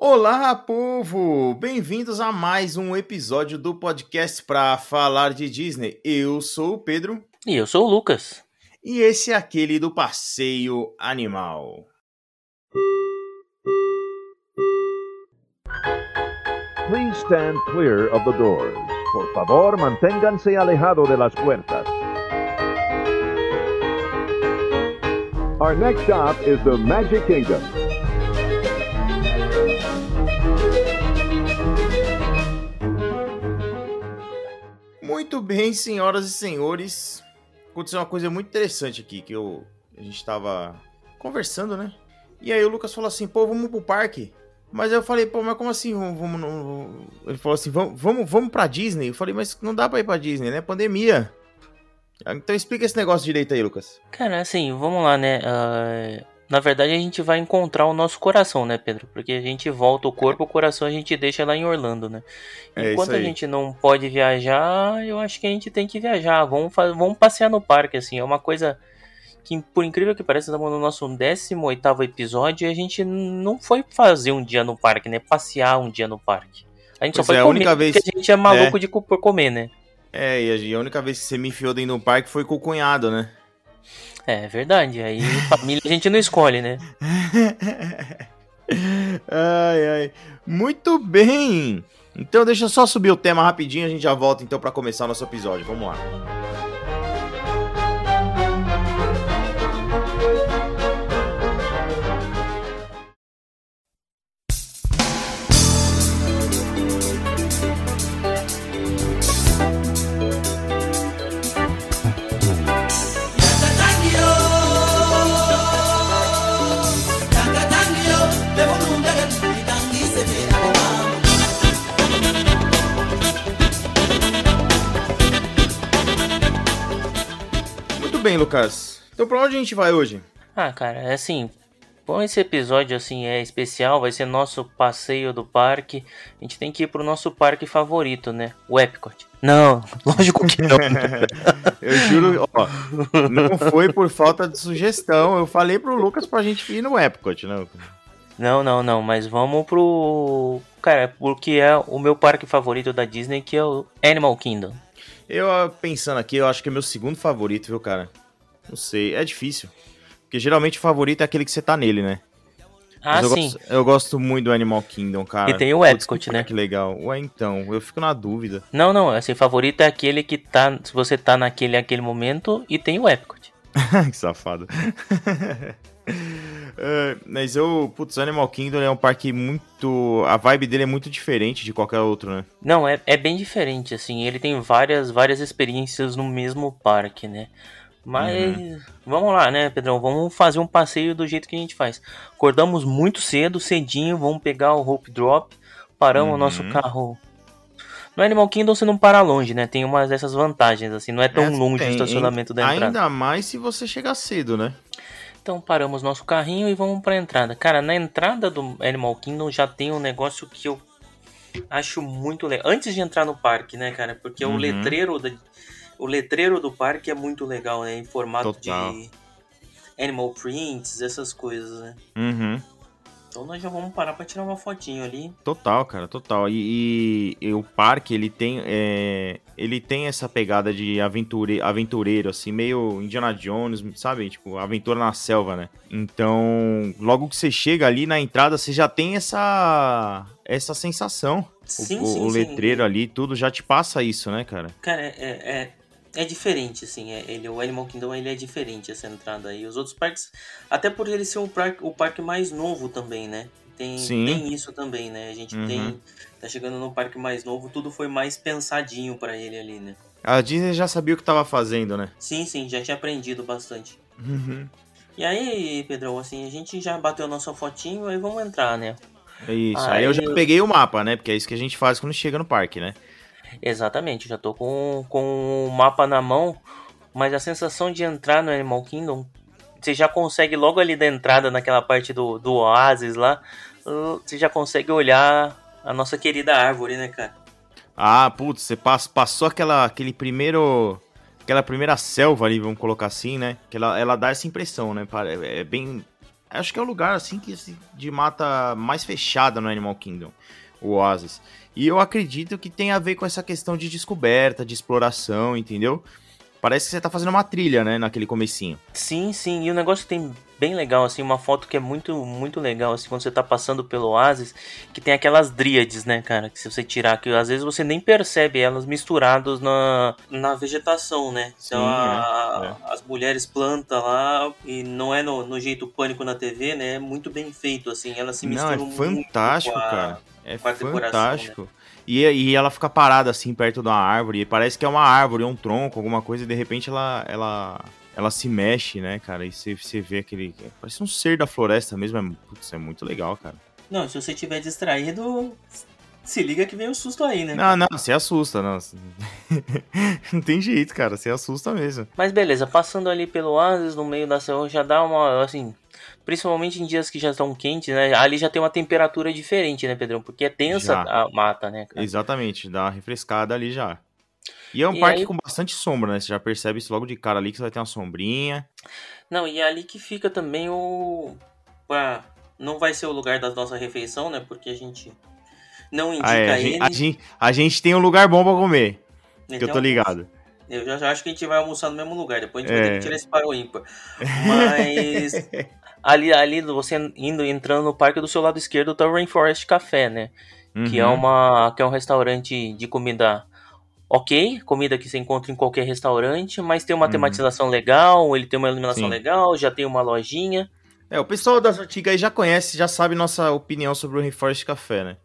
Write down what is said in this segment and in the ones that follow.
Olá, povo! Bem-vindos a mais um episódio do podcast para falar de Disney. Eu sou o Pedro. E eu sou o Lucas. E esse é aquele do passeio animal. Please stand clear of the doors. Por favor, manténganse alejado de las puertas. Our next stop is the Magic Kingdom. Muito bem, senhoras e senhores. Aconteceu uma coisa muito interessante aqui que eu a gente tava conversando, né? E aí o Lucas falou assim: "Pô, vamos pro parque". Mas eu falei: "Pô, mas como assim? Vamos. Ele falou assim: "Vamos, vamos, vamos para Disney". Eu falei: "Mas não dá para ir para Disney, né? Pandemia". Então explica esse negócio direito aí, Lucas. Cara, assim, vamos lá, né? Uh, na verdade, a gente vai encontrar o nosso coração, né, Pedro? Porque a gente volta o corpo, o coração a gente deixa lá em Orlando, né? É Enquanto a gente não pode viajar, eu acho que a gente tem que viajar. Vamos, vamos passear no parque, assim. É uma coisa que, por incrível que pareça, estamos no nosso 18 episódio e a gente não foi fazer um dia no parque, né? Passear um dia no parque. A gente Pois só foi é, a comer, única vez- porque a gente é maluco de co- por comer, né? É, e a única vez que você me enfiou dentro do parque foi com o cunhado, né? É verdade. Aí família a gente não escolhe, né? ai, ai. Muito bem. Então deixa eu só subir o tema rapidinho, a gente já volta então pra começar o nosso episódio. Vamos lá. Bem, Lucas. Então pra onde a gente vai hoje? Ah, cara, é assim. Bom, esse episódio assim é especial, vai ser nosso passeio do parque. A gente tem que ir pro nosso parque favorito, né? O Epcot. Não, lógico que não. Eu juro, ó, não foi por falta de sugestão. Eu falei pro Lucas pra gente ir no Epcot, né? não, não, não, mas vamos pro. Cara, porque é o meu parque favorito da Disney, que é o Animal Kingdom. Eu pensando aqui, eu acho que é meu segundo favorito, viu, cara? Não sei, é difícil. Porque geralmente o favorito é aquele que você tá nele, né? Ah, eu sim. Gosto, eu gosto muito do Animal Kingdom, cara. E tem o Putz, Epcot, que né? Que legal. Ué, então, eu fico na dúvida. Não, não, assim, favorito é aquele que tá. Se você tá naquele aquele momento e tem o Epcot. que safado. É, mas eu, putz, Animal Kingdom é um parque muito. A vibe dele é muito diferente de qualquer outro, né? Não, é, é bem diferente, assim. Ele tem várias, várias experiências no mesmo parque, né? Mas Uhum. vamos lá, né, Pedrão? Vamos fazer um passeio do jeito que a gente faz. Acordamos muito cedo, cedinho, vamos pegar o Hope Drop, paramos o nosso Uhum. carro. No Animal Kingdom você não para longe, né? Tem umas dessas vantagens, assim, não é tão É, longe tem, o estacionamento da entrada. Ainda mais se você chegar cedo, né? Então paramos nosso carrinho e vamos pra entrada. Cara, na entrada do Animal Kingdom já tem um negócio que eu acho muito legal. Antes de entrar no parque, né, cara? Porque Uhum. o letreiro da, o letreiro do parque é muito legal, né? Em formato Total. de animal prints, essas coisas, né? Uhum. Então nós já vamos parar pra tirar uma fotinho ali. Total, cara, total. E, e- e o parque, ele tem, é, ele tem essa pegada de aventure, aventureiro, assim, meio Indiana Jones, sabe? Tipo, aventura na selva, né? Então, logo que você chega ali na entrada, você já tem essa, essa sensação. O- Sim, o, sim, o sim. letreiro ali, tudo já te passa isso, né, cara? Cara, é, é, é diferente, assim. É, ele, o Animal Kingdom ele é diferente essa entrada aí. Os outros parques, até por ele ser o parque, o parque mais novo também, né? Tem, Sim. tem isso também, né? A gente Uhum. tem. Tá chegando no parque mais novo, tudo foi mais pensadinho pra ele ali, né? A Disney já sabia o que tava fazendo, né? Sim, sim, já tinha aprendido bastante. Uhum. E aí, Pedrão, assim, a gente já bateu a nossa fotinho, aí vamos entrar, né? É isso. Ah, Aí eu já peguei o mapa, né? Porque é isso que a gente faz quando chega no parque, né? Exatamente, já tô com, com o mapa na mão, mas a sensação de entrar no Animal Kingdom, você já consegue logo ali da entrada, naquela parte do, do oásis lá, uh, você já consegue olhar a nossa querida árvore, né, cara? Ah, putz, você pass- passou aquela, aquele primeiro. Aquela primeira selva ali, vamos colocar assim, né? Que ela, ela dá essa impressão, né? É bem. Acho que é o lugar, assim, que de mata mais fechada no Animal Kingdom, o Oasis. E eu acredito que tem a ver com essa questão de descoberta, de exploração, entendeu? Parece que você tá fazendo uma trilha, né, naquele comecinho. Sim, sim. E o negócio tem bem legal, assim, uma foto que é muito, muito legal, assim, quando você tá passando pelo oásis, que tem aquelas dríades, né, cara, que se você tirar, que às vezes você nem percebe elas misturadas na, na vegetação, né? Sim, então a- é, as mulheres plantam lá, e não é no, no jeito pânico na TV, né? É muito bem feito, assim, elas se Não, misturam é muito fantástico, com a- cara. É né? fantástico. E, e ela fica parada assim perto de uma árvore. E parece que é uma árvore, um tronco, alguma coisa, e de repente ela, ela, ela se mexe, né, cara? E você, você vê aquele. Parece um ser da floresta mesmo. É, putz, é muito legal, cara. Não, se você tiver distraído, se liga que vem o susto aí, né? Não, não, você assusta, não. não tem jeito, cara. Você assusta mesmo. Mas beleza, passando ali pelo oásis, no meio da selva, já dá uma, assim, principalmente em dias que já estão quentes, né? Ali já tem uma temperatura diferente, né, Pedrão? Porque é tensa Já. a mata, né, cara? Exatamente, dá uma refrescada ali já. E é um E parque aí- com bastante sombra, né? Você já percebe isso logo de cara ali que você vai ter uma sombrinha. Não, e é ali que fica também o... Ah, não vai ser o lugar da nossa refeição, né? Porque a gente não indica Ah, é, a, ele. gente, a, gente, a gente tem um lugar bom pra comer, que eu então, tô ligado. Eu já, já acho que a gente vai almoçar no mesmo lugar. Depois a gente É. vai ter que tirar esse para o ímpar. Mas ali, ali você indo entrando no parque do seu lado esquerdo tá o Rainforest Café, né? Que é Uhum. uma que é um restaurante de comida ok, comida que você encontra em qualquer restaurante, mas tem uma Uhum. tematização legal, ele tem uma iluminação Sim. legal, já tem uma lojinha. É, o pessoal das antigas aí já conhece, já sabe nossa opinião sobre o Rainforest Café, né?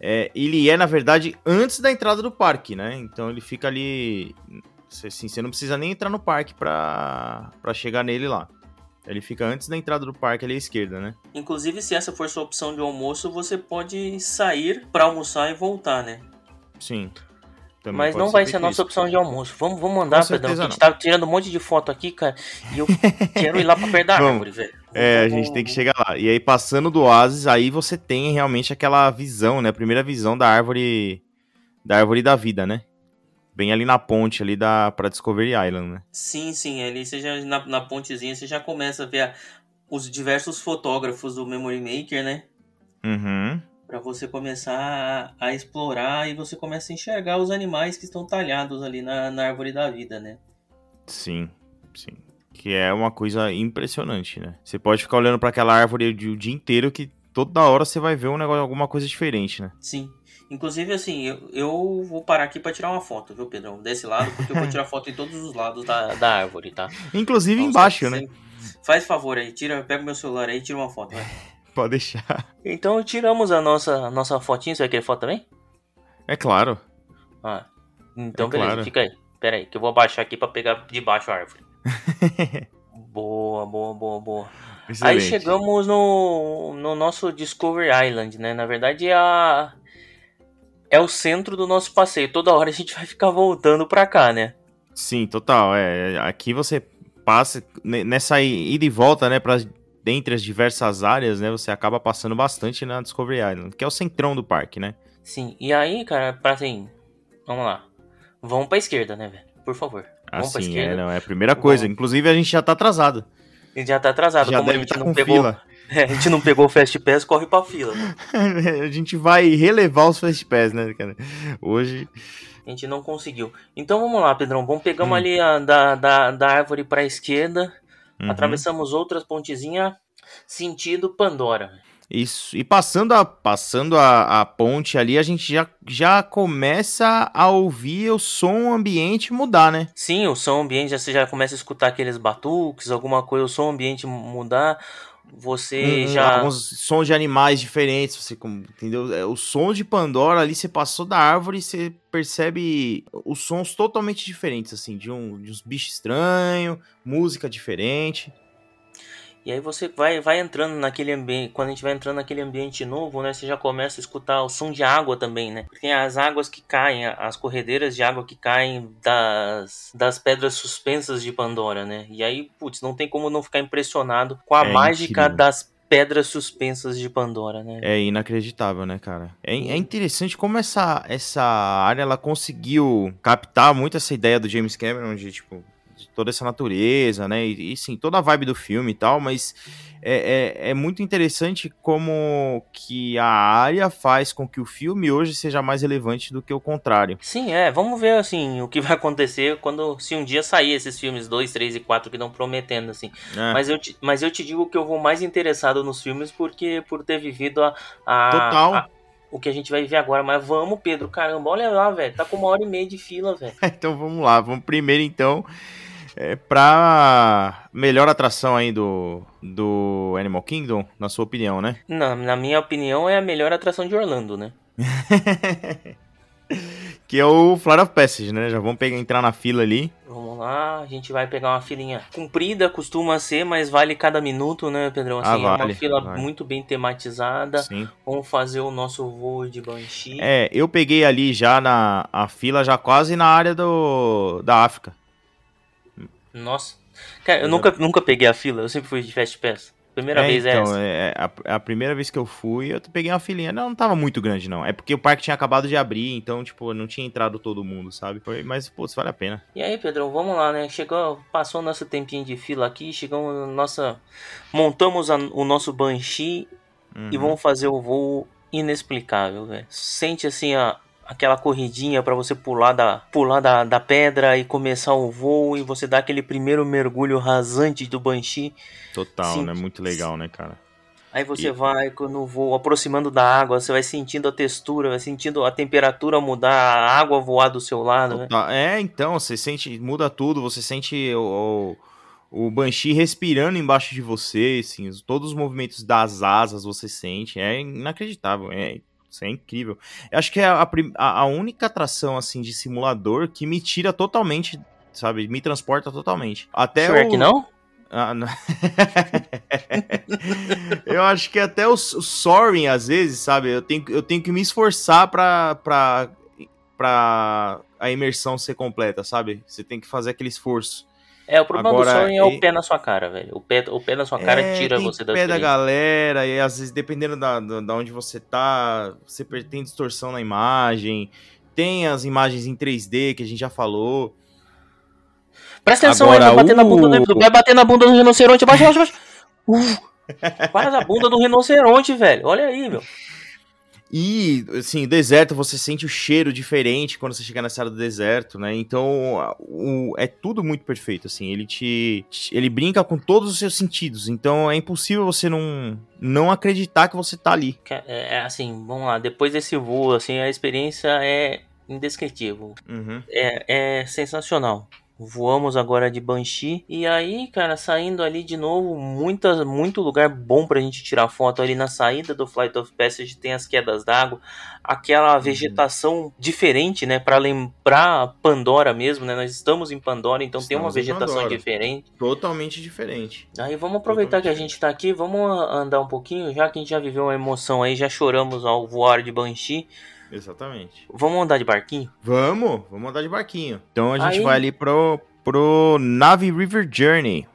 É, ele é, na verdade, antes da entrada do parque, né? Então ele fica ali. Assim, você não precisa nem entrar no parque pra, pra chegar nele lá. Ele fica antes da entrada do parque ali à esquerda, né? Inclusive, se essa for sua opção de almoço, você pode sair pra almoçar e voltar, né? Sim. Mas não vai ser a nossa opção de almoço. Vamos, vamos andar, Com Pedrão. A gente tá tirando um monte de foto aqui, cara. E eu quero ir lá pra perto da árvore, velho. É, a gente tem que chegar lá. E aí, passando do oásis, aí você tem realmente aquela visão, né? A primeira visão da árvore. Da árvore da vida, né? Bem ali na ponte ali da, pra Discovery Island, né? Sim, sim. Ali você já, na, na pontezinha você já começa a ver a- os diversos fotógrafos do Memory Maker, né? Uhum. Pra você começar a, a explorar e você começa a enxergar os animais que estão talhados ali na, na árvore da vida, né? Sim, sim. Que é uma coisa impressionante, né? Você pode ficar olhando pra aquela árvore o dia inteiro que toda hora você vai ver um negócio, alguma coisa diferente, né? Sim. Inclusive, assim, eu, eu vou parar aqui pra tirar uma foto, viu, Pedrão? Desse lado, porque eu vou tirar foto em todos os lados da, da árvore, tá? Inclusive Então, embaixo, você- né? Faz favor aí, tira, pega o meu celular aí e tira uma foto, vai. Pode deixar. Então tiramos a nossa, nossa fotinha. Você vai querer foto também? É claro. Ah, então É beleza, claro. fica aí. Pera aí, que eu vou abaixar aqui pra pegar de baixo a árvore. boa, boa, boa, boa. Aí Excelente. chegamos no, no nosso Discovery Island, né? Na verdade é a... É o centro do nosso passeio. Toda hora a gente vai ficar voltando pra cá, né? Sim, total. É, aqui você passa ne- nessa ida e volta, né, para dentre as diversas áreas, né, você acaba passando bastante na Discovery Island, que é o centrão do parque, né? Sim, e aí, cara, pra assim... Vamos lá. Vamos pra esquerda, né, velho? Por favor. Vamos pra Assim, esquerda. é, não, é a primeira coisa. Vamos. Inclusive a gente já tá atrasado. A gente já tá atrasado. já Como a deve gente estar não com pegou... fila. a gente não pegou o Fast Pass, corre pra fila. né? a gente vai relevar os Fast Pass, né, cara? Hoje, A gente não conseguiu. Então vamos lá, Pedrão. Vamos pegamos Hum. ali a, da, da, da árvore pra esquerda. uhum. Atravessamos outras pontezinhas. Sentido Pandora. Isso. E passando a, passando a, a ponte ali, a gente já, já começa a ouvir o som ambiente mudar, né? Sim, o som ambiente, já- você já começa a escutar aqueles batuques, alguma coisa, o som ambiente mudar. Você Um- já. Alguns sons de animais diferentes, você entendeu? É, Os sons de Pandora ali, você passou da árvore e você percebe os sons totalmente diferentes, assim, de, um, de uns bichos estranhos, música diferente. E aí você vai, vai entrando naquele ambiente. Quando a gente vai entrando naquele ambiente novo, né? Você já começa a escutar o som de água também, né? Tem as águas que caem, as corredeiras de água que caem das, das pedras suspensas de Pandora, né? E aí, putz, não tem como não ficar impressionado com a É mágica incrível. das pedras suspensas de Pandora, né? É inacreditável, né, cara? É, é interessante como essa, essa área ela conseguiu captar muito essa ideia do James Cameron de, tipo, de toda essa natureza, né? E, e sim, toda a vibe do filme e tal, mas é, é, é, muito interessante como que a área faz com que o filme hoje seja mais relevante do que o contrário. Sim, é. Vamos ver, assim, o que vai acontecer quando, se um dia sair esses filmes 2, 3 e 4 que estão prometendo, assim. É. Mas, eu te, mas eu te digo que eu vou mais interessado nos filmes porque por ter vivido a... a Total. A, o que a gente vai ver agora. Mas vamos, Pedro, caramba, olha lá, velho. Tá com uma hora e meia de fila, velho. então vamos lá, vamos primeiro então é, pra melhor atração aí do, do Animal Kingdom, na sua opinião, né? Não, na minha opinião é a melhor atração de Orlando, né? que é o Flight of Passage, né? Já vamos pegar, entrar na fila ali. Vamos lá, a gente vai pegar uma filinha comprida, costuma ser, mas vale cada minuto, né, Pedrão? Assim, ah, vale, é uma fila vale. muito bem tematizada. Sim. Vamos fazer o nosso voo de Banshee. É, eu peguei ali já na a fila, já quase na área do da África. Nossa. Cara, eu nunca, nunca peguei a fila, eu sempre fui de Fast Pass. Primeira é, vez então, é essa? É, a, a, primeira vez que eu fui, eu peguei uma filinha. Não, não tava muito grande, não. É porque o parque tinha acabado de abrir, então, tipo, não tinha entrado todo mundo, sabe? Foi, mas, pô, isso vale a pena. E aí, Pedrão, vamos lá, né? Chegou, passou nosso tempinho de fila aqui, chegamos nossa. Montamos a, o nosso Banshee uhum. e vamos fazer o voo inexplicável, velho. Sente assim a, aquela corridinha para você pular da pular da, da pedra e começar o voo e você dá aquele primeiro mergulho rasante do Banshee. Total, Sim. né? Muito legal, né, cara? Aí você e... vai no voo aproximando da água, você vai sentindo a textura, vai sentindo a temperatura mudar, a água voar do seu lado, né? É, então, você sente, muda tudo, você sente o, o, o Banshee respirando embaixo de você, assim, todos os movimentos das asas você sente, é inacreditável, é isso é incrível. Eu acho que é a, a, a, única atração, assim, de simulador que me tira totalmente, sabe? Me transporta totalmente. Até Shrek o... não? Ah, não. eu acho que até o, o Soaring, às vezes, sabe? Eu tenho, eu tenho que me esforçar pra, pra, pra a imersão ser completa, sabe? Você tem que fazer aquele esforço. É, o problema Agora, do sonho é o pé na sua cara, velho. O pé, o pé na sua cara é, tira você da pé da galera, e às vezes, dependendo da, da, onde você tá, você tem distorção na imagem. Tem as imagens em 3D que a gente já falou. Presta atenção Agora, aí, vai bater, na bunda do, vai bater na bunda do rinoceronte. Baixa, baixa, baixa. Uh, para da bunda do rinoceronte, velho. Olha aí, meu. E, assim, deserto, você sente o cheiro diferente quando você chega nessa área do deserto, né? Então, o, é tudo muito perfeito, assim. Ele te. Ele brinca com todos os seus sentidos. Então, é impossível você não, não acreditar que você tá ali. É, é assim, vamos lá. Depois desse voo, assim, a experiência é indescritível. Uhum. É, é sensacional. Voamos agora de Banshee. E aí, cara, saindo ali de novo, muita, muito lugar bom pra gente tirar foto ali na saída do Flight of Passage. Tem as quedas d'água, aquela uhum. vegetação diferente, né? Pra lembrar Pandora mesmo, né? Nós estamos em Pandora, então estamos tem uma vegetação diferente. Totalmente diferente. Aí vamos aproveitar Totalmente que a gente tá aqui, vamos andar um pouquinho, já que a gente já viveu uma emoção aí, já choramos ao voar de Banshee. Exatamente. Vamos andar de barquinho? Vamos, vamos andar de barquinho. Então a gente Aí... vai ali pro, pro Nave River Journey.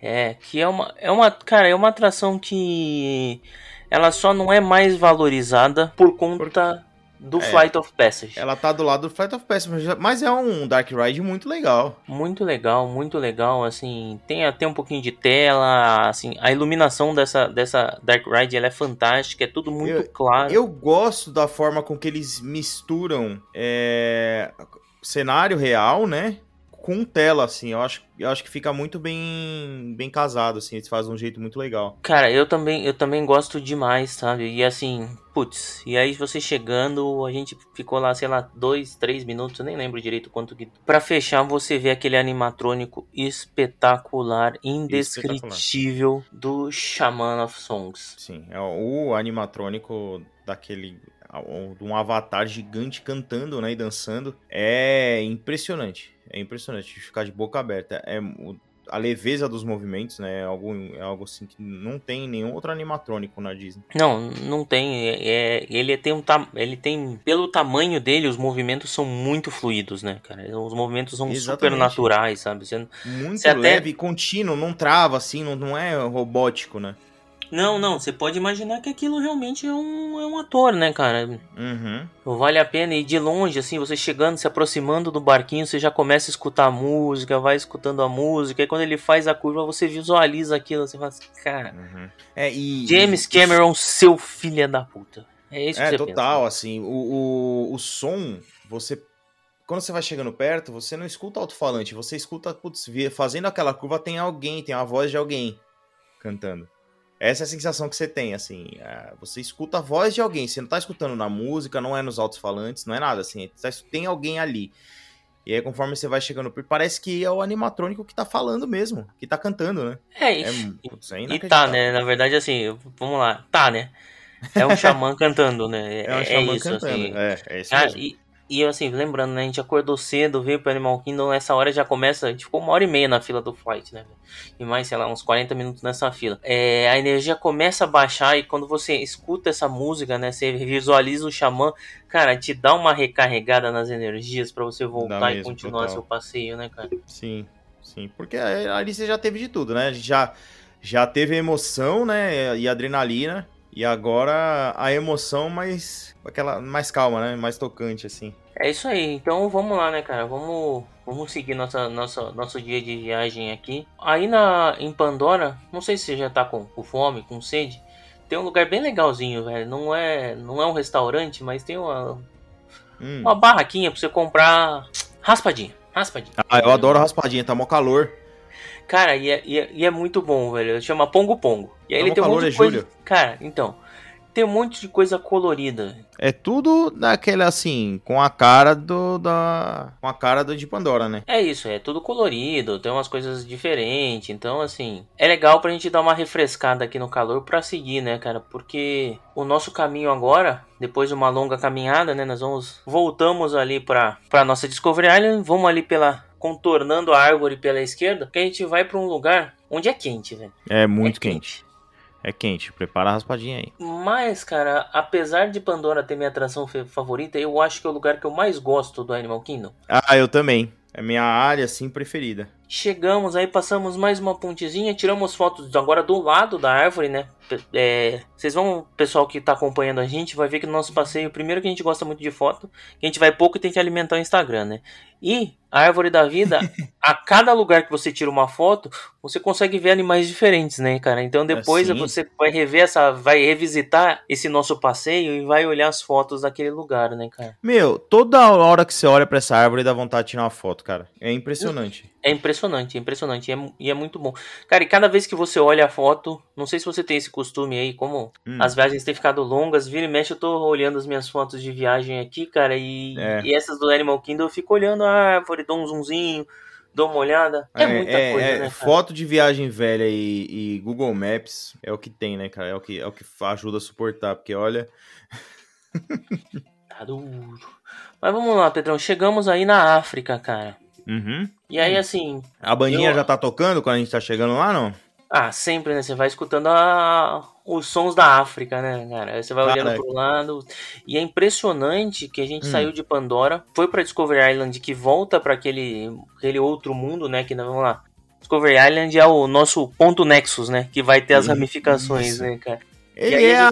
É, que é uma, é uma, cara, é uma atração que ela só não é mais valorizada por conta do é, Flight of Passage. Ela tá do lado do Flight of Passage, mas é um Dark Ride muito legal. Muito legal, muito legal, assim, tem até um pouquinho de tela, assim, a iluminação dessa, dessa Dark Ride ela é fantástica, é tudo muito eu, claro. Eu gosto da forma com que eles misturam é, cenário real, né, com tela, assim. Eu acho, eu acho que fica muito bem bem casado, assim. Eles fazem um jeito muito legal. Cara, eu também, eu também gosto demais, sabe? E assim, putz, e aí você chegando, a gente ficou lá, sei lá, dois, três minutos, eu nem lembro direito quanto que. Pra fechar, você vê aquele animatrônico espetacular, indescritível espetacular. do Shaman of Songs. Sim, é o animatrônico daquele um avatar gigante cantando, né, e dançando. É impressionante. É impressionante ficar de boca aberta. É a leveza dos movimentos, né? É algo, é algo assim que não tem nenhum outro animatrônico na Disney. Não, não tem. É, é ele tem um ele tem pelo tamanho dele, os movimentos são muito fluidos, né, cara? Os movimentos são Exatamente. super naturais, sabe? Você, muito você leve, até... contínuo, não trava assim, não, não é robótico, né? Não, não, você pode imaginar que aquilo realmente é um, é um ator, né, cara? Uhum. Vale a pena ir de longe, assim, você chegando, se aproximando do barquinho, você já começa a escutar a música, vai escutando a música, e quando ele faz a curva, você visualiza aquilo, você fala assim, cara, Uhum. É, e, James Cameron, seu filho da puta. É isso que É, você total, pensa. assim, o, o, o som, você. Quando você vai chegando perto, você não escuta alto-falante, você escuta, putz, fazendo aquela curva tem alguém, tem a voz de alguém cantando. Essa é a sensação que você tem, assim. é, você escuta a voz de alguém, você não tá escutando na música, não é nos altos-falantes, não é nada, assim. tá- Tem alguém ali. E aí, conforme você vai chegando, parece que é o animatrônico que tá falando mesmo, que tá cantando, né? É, e, É, putz, é e tá, né? Na verdade, assim, vamos lá, tá, né? É um xamã cantando, né? É um xamã isso, cantando. assim. É, é isso Ah, mesmo. e, e assim, lembrando, né? A gente acordou cedo, veio pro Animal Kingdom, nessa hora já começa. A gente ficou uma hora e meia na fila do flight, né? E mais, sei lá, uns 40 minutos nessa fila. É, a energia começa a baixar e quando você escuta essa música, né? Você visualiza o xamã, cara, te dá uma recarregada nas energias pra você voltar e mesmo, continuar total. seu passeio, né, cara? Sim, sim. Porque ali você já teve de tudo, né? A gente já, já teve emoção, né? E adrenalina. E agora a emoção mais. aquela mais calma, né? Mais tocante, assim. É isso aí, então vamos lá, né, cara? Vamos, vamos seguir nossa, nossa, nosso dia de viagem aqui. Aí na, em Pandora, não sei se você já tá com, com fome, com sede. Tem um lugar bem legalzinho, velho. Não é, não é um restaurante, mas tem uma, Hum. uma barraquinha pra você comprar raspadinha. Raspadinha. Ah, eu adoro raspadinha, tá mó calor. Cara, e é, e é- e é muito bom, velho. Chama Pongo Pongo. E aí Tá ele tem um monte é de coisa. Cara, então. Tem um monte de coisa colorida. É tudo daquele assim, com a cara do. Da, com a cara do de Pandora, né? É isso, é tudo colorido, tem umas coisas diferentes, então assim, é legal pra gente dar uma refrescada aqui no calor pra seguir, né, cara? Porque o nosso caminho agora, depois de uma longa caminhada, né, nós vamos voltamos ali pra para nossa Discovery Island, vamos ali pela contornando a árvore pela esquerda, que a gente vai pra um lugar onde é quente, velho. É muito é quente. É quente. Prepara a raspadinha aí. Mas, cara, apesar de Pandora ter minha atração favorita, eu acho que é o lugar que eu mais gosto do Animal Kingdom. Ah, eu também. É minha área, assim, preferida. Chegamos aí, passamos mais uma pontezinha, tiramos fotos agora do lado da árvore, né? É, vocês vão, pessoal que tá acompanhando a gente, vai ver que no nosso passeio, primeiro que a gente gosta muito de foto, que a gente vai pouco e tem que alimentar o Instagram, né? E a árvore da vida, a cada lugar que você tira uma foto, você consegue ver animais diferentes, né, cara? Então depois sim. você vai rever essa, vai revisitar esse nosso passeio e vai olhar as fotos daquele lugar, né, cara? Meu, toda hora que você olha pra essa árvore dá vontade de tirar uma foto, cara. É impressionante. É impressionante, é impressionante. E é, e é muito bom. Cara, e cada vez que você olha a foto, não sei se você tem esse costume aí, como Hum. as viagens têm ficado longas, vira e mexe, eu tô olhando as minhas fotos de viagem aqui, cara, e, É. e essas do Animal Kingdom eu fico olhando a árvore, dou um zoomzinho, dou uma olhada. É, muita coisa, é, né, cara? Foto de viagem velha e, e Google Maps é o que tem, né, cara? É o que, é o que ajuda a suportar, porque olha. Tá duro. Mas vamos lá, Pedrão, chegamos aí na África, cara. Uhum. E aí, assim, A bandinha Eu- já tá tocando quando a gente tá chegando lá, não? Ah, sempre, né? Você vai escutando a- os sons da África, né, cara? Aí você vai olhando Caraca. pro lado. E é impressionante que a gente Hum. saiu de Pandora, foi pra Discovery Island, que volta pra aquele, aquele outro mundo, né? Que vamos lá. Discovery Island é o nosso ponto Nexus, né? Que vai ter as Isso. ramificações, né, cara? Ele é,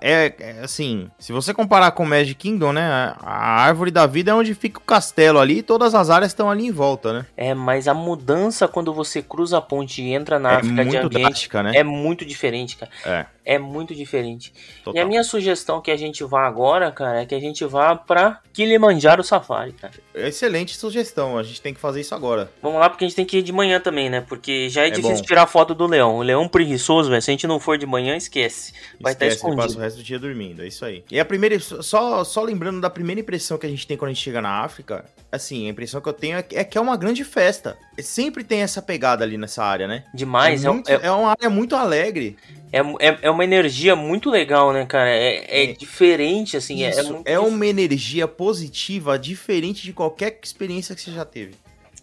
é, é, assim, se você comparar com o Magic Kingdom, né? A, árvore da vida é onde fica o castelo ali e todas as áreas estão ali em volta, né? É, mas a mudança quando você cruza a ponte e entra na é África de ambiente drástica, né? é muito diferente, cara. É, É muito diferente. E total. a minha sugestão que a gente vá agora, cara, é que a gente vá pra Kilimanjaro Safari, cara. Excelente sugestão, a gente tem que fazer isso agora. Vamos lá, porque a gente tem que ir de manhã também, né? Porque já é, É difícil bom. tirar foto do leão. O leão preguiçoso, velho. Se a gente não for de manhã, esquece. Vai estar Esquece, escondido. passa o resto do dia dormindo, é isso aí. E a primeira, só, só lembrando da primeira impressão que a gente tem quando a gente chega na África, assim, a impressão que eu tenho é que é, que é uma grande festa. Sempre tem essa pegada ali nessa área, né? Demais. é, É, muito- é, é uma área muito alegre. É, é, é uma energia muito legal, né, cara? É, é É. diferente, assim. é- É, Isso, muito é uma energia positiva, diferente de qualquer experiência que você já teve.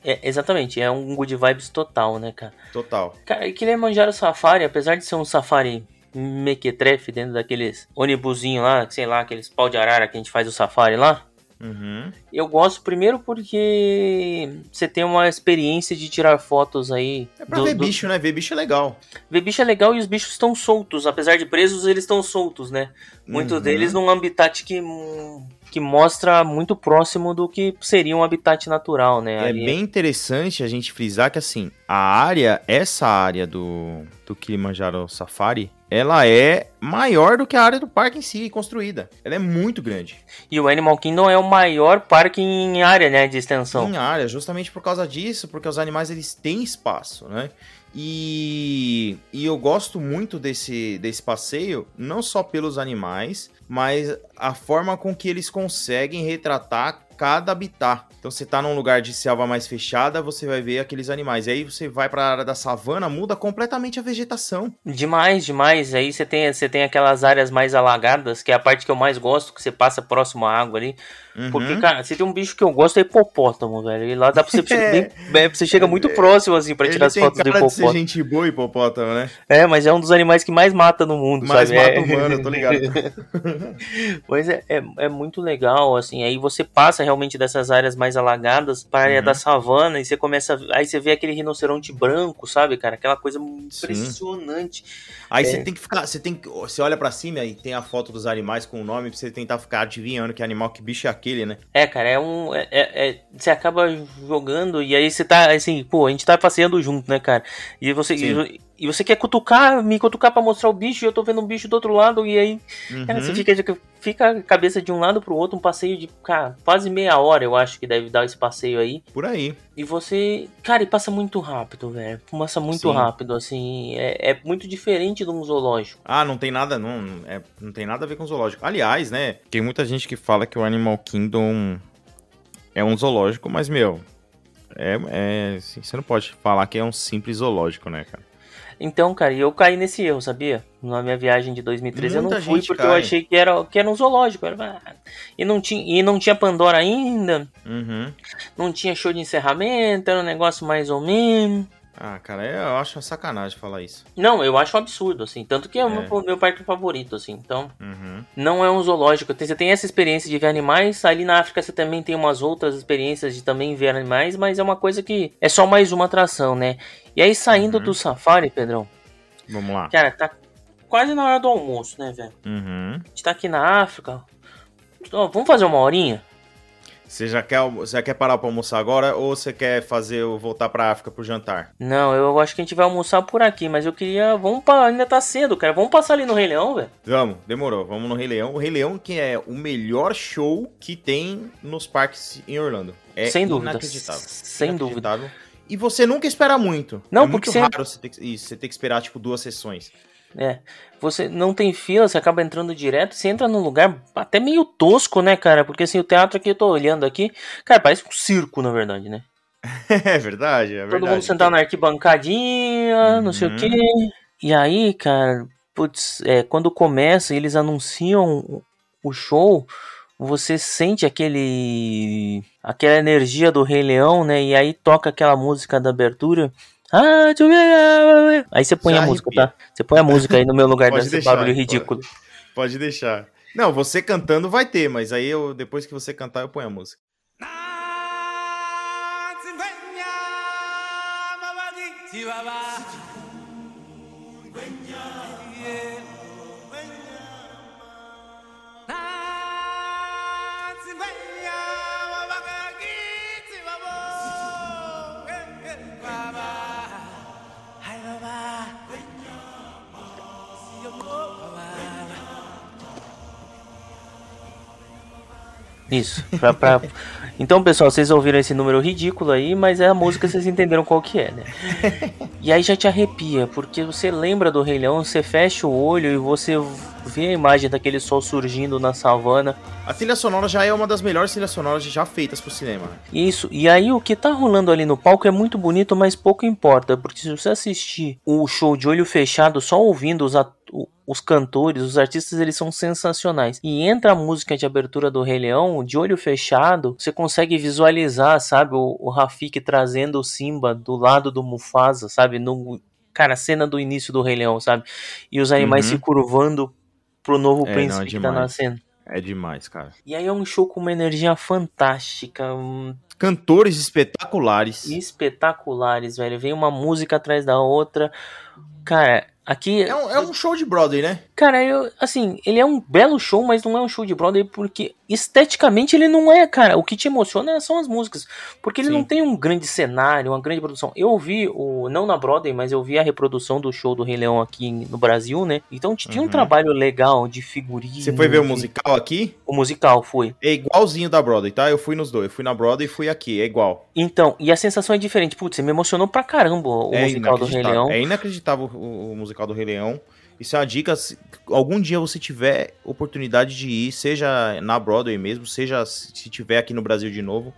é, exatamente. É um good vibes total, né, cara? Total. Cara, e Kilimanjaro Safari, apesar de ser um safari mequetrefe dentro daqueles ônibusinho lá, sei lá, aqueles pau de arara que a gente faz o safari lá, Uhum. Eu gosto primeiro porque você tem uma experiência de tirar fotos aí. É pra ver bicho, né? Ver bicho é legal. Ver bicho é legal e os bichos estão soltos. Apesar de presos, eles estão soltos, né? Muitos Uhum. deles num habitat que, que mostra muito próximo do que seria um habitat natural, né? É Ali- bem interessante a gente frisar que, assim, a área, essa área do, do Kilimanjaro Safari, ela é maior do que a área do parque em si, construída. Ela é muito grande. E o Animal Kingdom é o maior parque em área, né? De extensão. Em área, justamente por causa disso, porque os animais, eles têm espaço, né? E, e eu gosto muito desse, desse passeio, não só pelos animais, mas a forma com que eles conseguem retratar cada habitat. Então você tá num lugar de selva mais fechada, você vai ver aqueles animais. E aí você vai para a área da savana, muda completamente a vegetação. Demais, demais. Aí você tem, você tem aquelas áreas mais alagadas, que é a parte que eu mais gosto, que você passa próximo à água ali. Uhum. Porque, cara, se tem um bicho que eu gosto é hipopótamo, velho. E lá dá pra você. É. bem- é, você chega muito próximo, assim, pra Ele tirar as fotos do cara de ser hipopótamo. gente boa, hipopótamo, né? É, mas é um dos animais que mais mata no mundo, Mas sabe? mata É. humano, eu tô ligado. Mas é, é, é muito legal, assim. Aí você passa realmente dessas áreas mais alagadas para a área Uhum. da savana e você começa. Aí você vê aquele rinoceronte branco, sabe, cara? Aquela coisa impressionante. Aí É. você tem que ficar, você tem que, você olha pra cima e tem a foto dos animais com o nome pra você tentar ficar adivinhando que animal, que bicho é aquele, né? É, cara, é um. É, é- é- você acaba jogando e aí você tá assim, pô, a gente tá passeando junto, né, cara? E você. E, e você quer cutucar, me cutucar pra mostrar o bicho e eu tô vendo um bicho do outro lado e aí. Cara, você Uhum. fica, fica a cabeça de um lado pro outro, um passeio de, cara, quase meia hora, eu acho que deve dar esse passeio aí. Por aí. E você. Cara, e passa muito rápido, velho. Passa muito Sim. rápido, assim. É, é muito diferente de um zoológico. Ah, não tem nada, não, é, não tem nada a ver com zoológico. Aliás, né, tem muita gente que fala que o Animal Kingdom é um zoológico, mas, meu, é, é assim, você não pode falar que é um simples zoológico, né, cara? Então, cara, e eu caí nesse erro, sabia? Na minha viagem de 2013 eu Muita não fui porque eu cai. achei que era, que era um zoológico. Era, ah, e, não tinha, e não tinha Pandora ainda, Uhum. não tinha show de encerramento, era um negócio mais ou menos. Ah, cara, eu acho uma sacanagem falar isso. Não, eu acho um absurdo, assim. Tanto que é, o É. meu, meu parque favorito, assim. Então, Uhum. não é um zoológico. Você tem essa experiência de ver animais. Ali na África você também tem umas outras experiências de também ver animais, mas é uma coisa que é só mais uma atração, né? E aí, saindo Uhum. do safari, Pedrão, Vamos lá. cara, tá quase na hora do almoço, né, velho? Uhum. A gente tá aqui na África. Ó, vamos fazer uma horinha? Você já quer, você quer parar pra almoçar agora ou você quer fazer voltar pra África pro jantar? Não, eu acho que a gente vai almoçar por aqui, mas eu queria. Vamos pra. Ainda tá cedo, cara. Vamos passar ali no Rei Leão, velho. Vamos, demorou. Vamos no Rei Leão. O Rei Leão que é o melhor show que tem nos parques em Orlando. É Sem dúvida. inacreditável. Sem dúvida. Inacreditável. E você nunca espera muito. Não, é porque muito sempre- raro você ter, que- isso, você ter que esperar tipo duas sessões. É. Você não tem fila, você acaba entrando direto, você entra num lugar até meio tosco, né, cara? Porque assim, o teatro que eu tô olhando aqui, cara, parece um circo, na verdade, né? é verdade, é Todo verdade. mundo sentado na arquibancadinha, não sei o Uhum. quê. E aí, cara, putz, é, quando começa e eles anunciam o show, você sente aquele. aquela energia do Rei Leão, né? E aí toca aquela música da abertura. Ah, eu ver. Aí você põe Já a música, arrepia. tá? Você põe a música aí no meu lugar Pode desse deixar, barulho pode. ridículo. Pode deixar. Não, você cantando vai ter, mas aí eu depois que você cantar eu ponho a música. Isso. Pra, pra- Então, pessoal, vocês ouviram esse número ridículo aí, mas é a música, vocês entenderam qual que é, né? E aí já te arrepia, porque você lembra do Rei Leão, você fecha o olho e você vê a imagem daquele sol surgindo na savana. A trilha sonora já é uma das melhores trilhas sonoras já feitas pro cinema. né? Isso, e aí o que tá rolando ali no palco é muito bonito, mas pouco importa, porque se você assistir o show de olho fechado, só ouvindo os, at- o- os cantores, os artistas, eles são sensacionais. E entra a música de abertura do Rei Leão, de olho fechado, você consegue visualizar, sabe, o, o Rafik trazendo o Simba do lado do Mufasa, sabe, no... Cara, a cena do início do Rei Leão, sabe? E os animais Uhum. se curvando pro novo É, príncipe não, é que tá nascendo. É demais, cara. E aí é um show com uma energia fantástica, Cantores espetaculares. espetaculares, velho. Vem uma música atrás da outra. Cara, aqui. É um, é um show de Broadway, né? Cara, eu, assim, ele é um belo show, mas não é um show de Broadway porque esteticamente ele não é, cara. O que te emociona são as músicas. Porque ele Sim. não tem um grande cenário, uma grande produção. Eu vi o. Não na Broadway, mas eu vi a reprodução do show do Rei Leão aqui no Brasil, né? Então tinha um Uhum. trabalho legal de figurino. Você foi ver o musical aqui? O musical foi. É igualzinho da Broadway, tá? Eu fui nos dois. Eu fui na Broadway e fui aqui. É igual. Então, e a sensação é diferente. Putz, você me emocionou pra caramba o é musical do Rei. Leão. É inacreditável o, o musical do Rei Leão. Isso é uma dica. Se algum dia você tiver oportunidade de ir, seja na Broadway mesmo, seja se tiver aqui no Brasil de novo,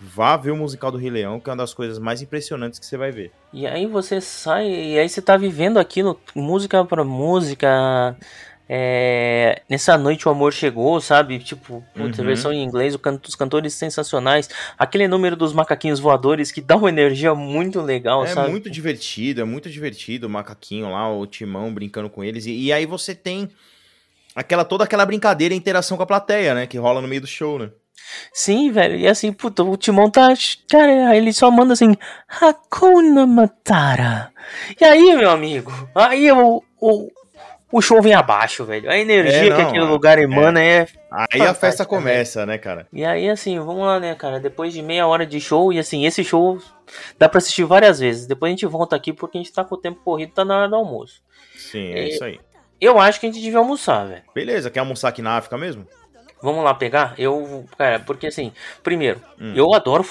vá ver o musical do Rei Leão, que é uma das coisas mais impressionantes que você vai ver. E aí você sai, e aí você tá vivendo aquilo, música pra música. É, nessa noite o amor chegou, sabe? Tipo, putz, a Uhum. versão em inglês, can- os cantores sensacionais. Aquele número dos macaquinhos voadores que dá uma energia muito legal, é sabe? muito divertido, é muito divertido o macaquinho lá, o timão brincando com eles. E, e aí você tem aquela toda aquela brincadeira e interação com a plateia, né? Que rola no meio do show, né? Sim, velho. E assim, puta, o Timão tá. Cara, ele só manda assim. Hakuna Matara. E aí, meu amigo? Aí o, o, o show vem abaixo, velho. A energia É, não, que aquele é- lugar emana é. Aí a festa começa, né, cara? E aí, assim, vamos lá, né, cara? Depois de meia hora de show, e assim, esse show dá pra assistir várias vezes. Depois a gente volta aqui porque a gente tá com o tempo corrido, tá na hora do almoço. Sim, é E- isso aí. Eu acho que a gente devia almoçar, velho. Beleza, quer almoçar aqui na África mesmo? Vamos lá pegar? Eu, cara, porque assim, primeiro, Hum. eu adoro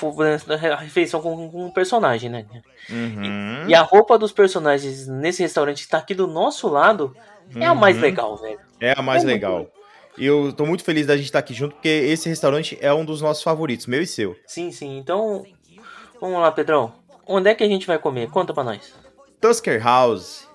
a refeição com, com um personagem, né? Uhum. E a roupa dos personagens nesse restaurante que tá aqui do nosso lado é a mais Uhum. legal, velho. É a mais É legal. E eu tô muito feliz da gente estar aqui junto, porque esse restaurante é um dos nossos favoritos, meu e seu. Sim, sim. Então, vamos lá, Pedrão. Onde é que a gente vai comer? Conta pra nós. Tusker House.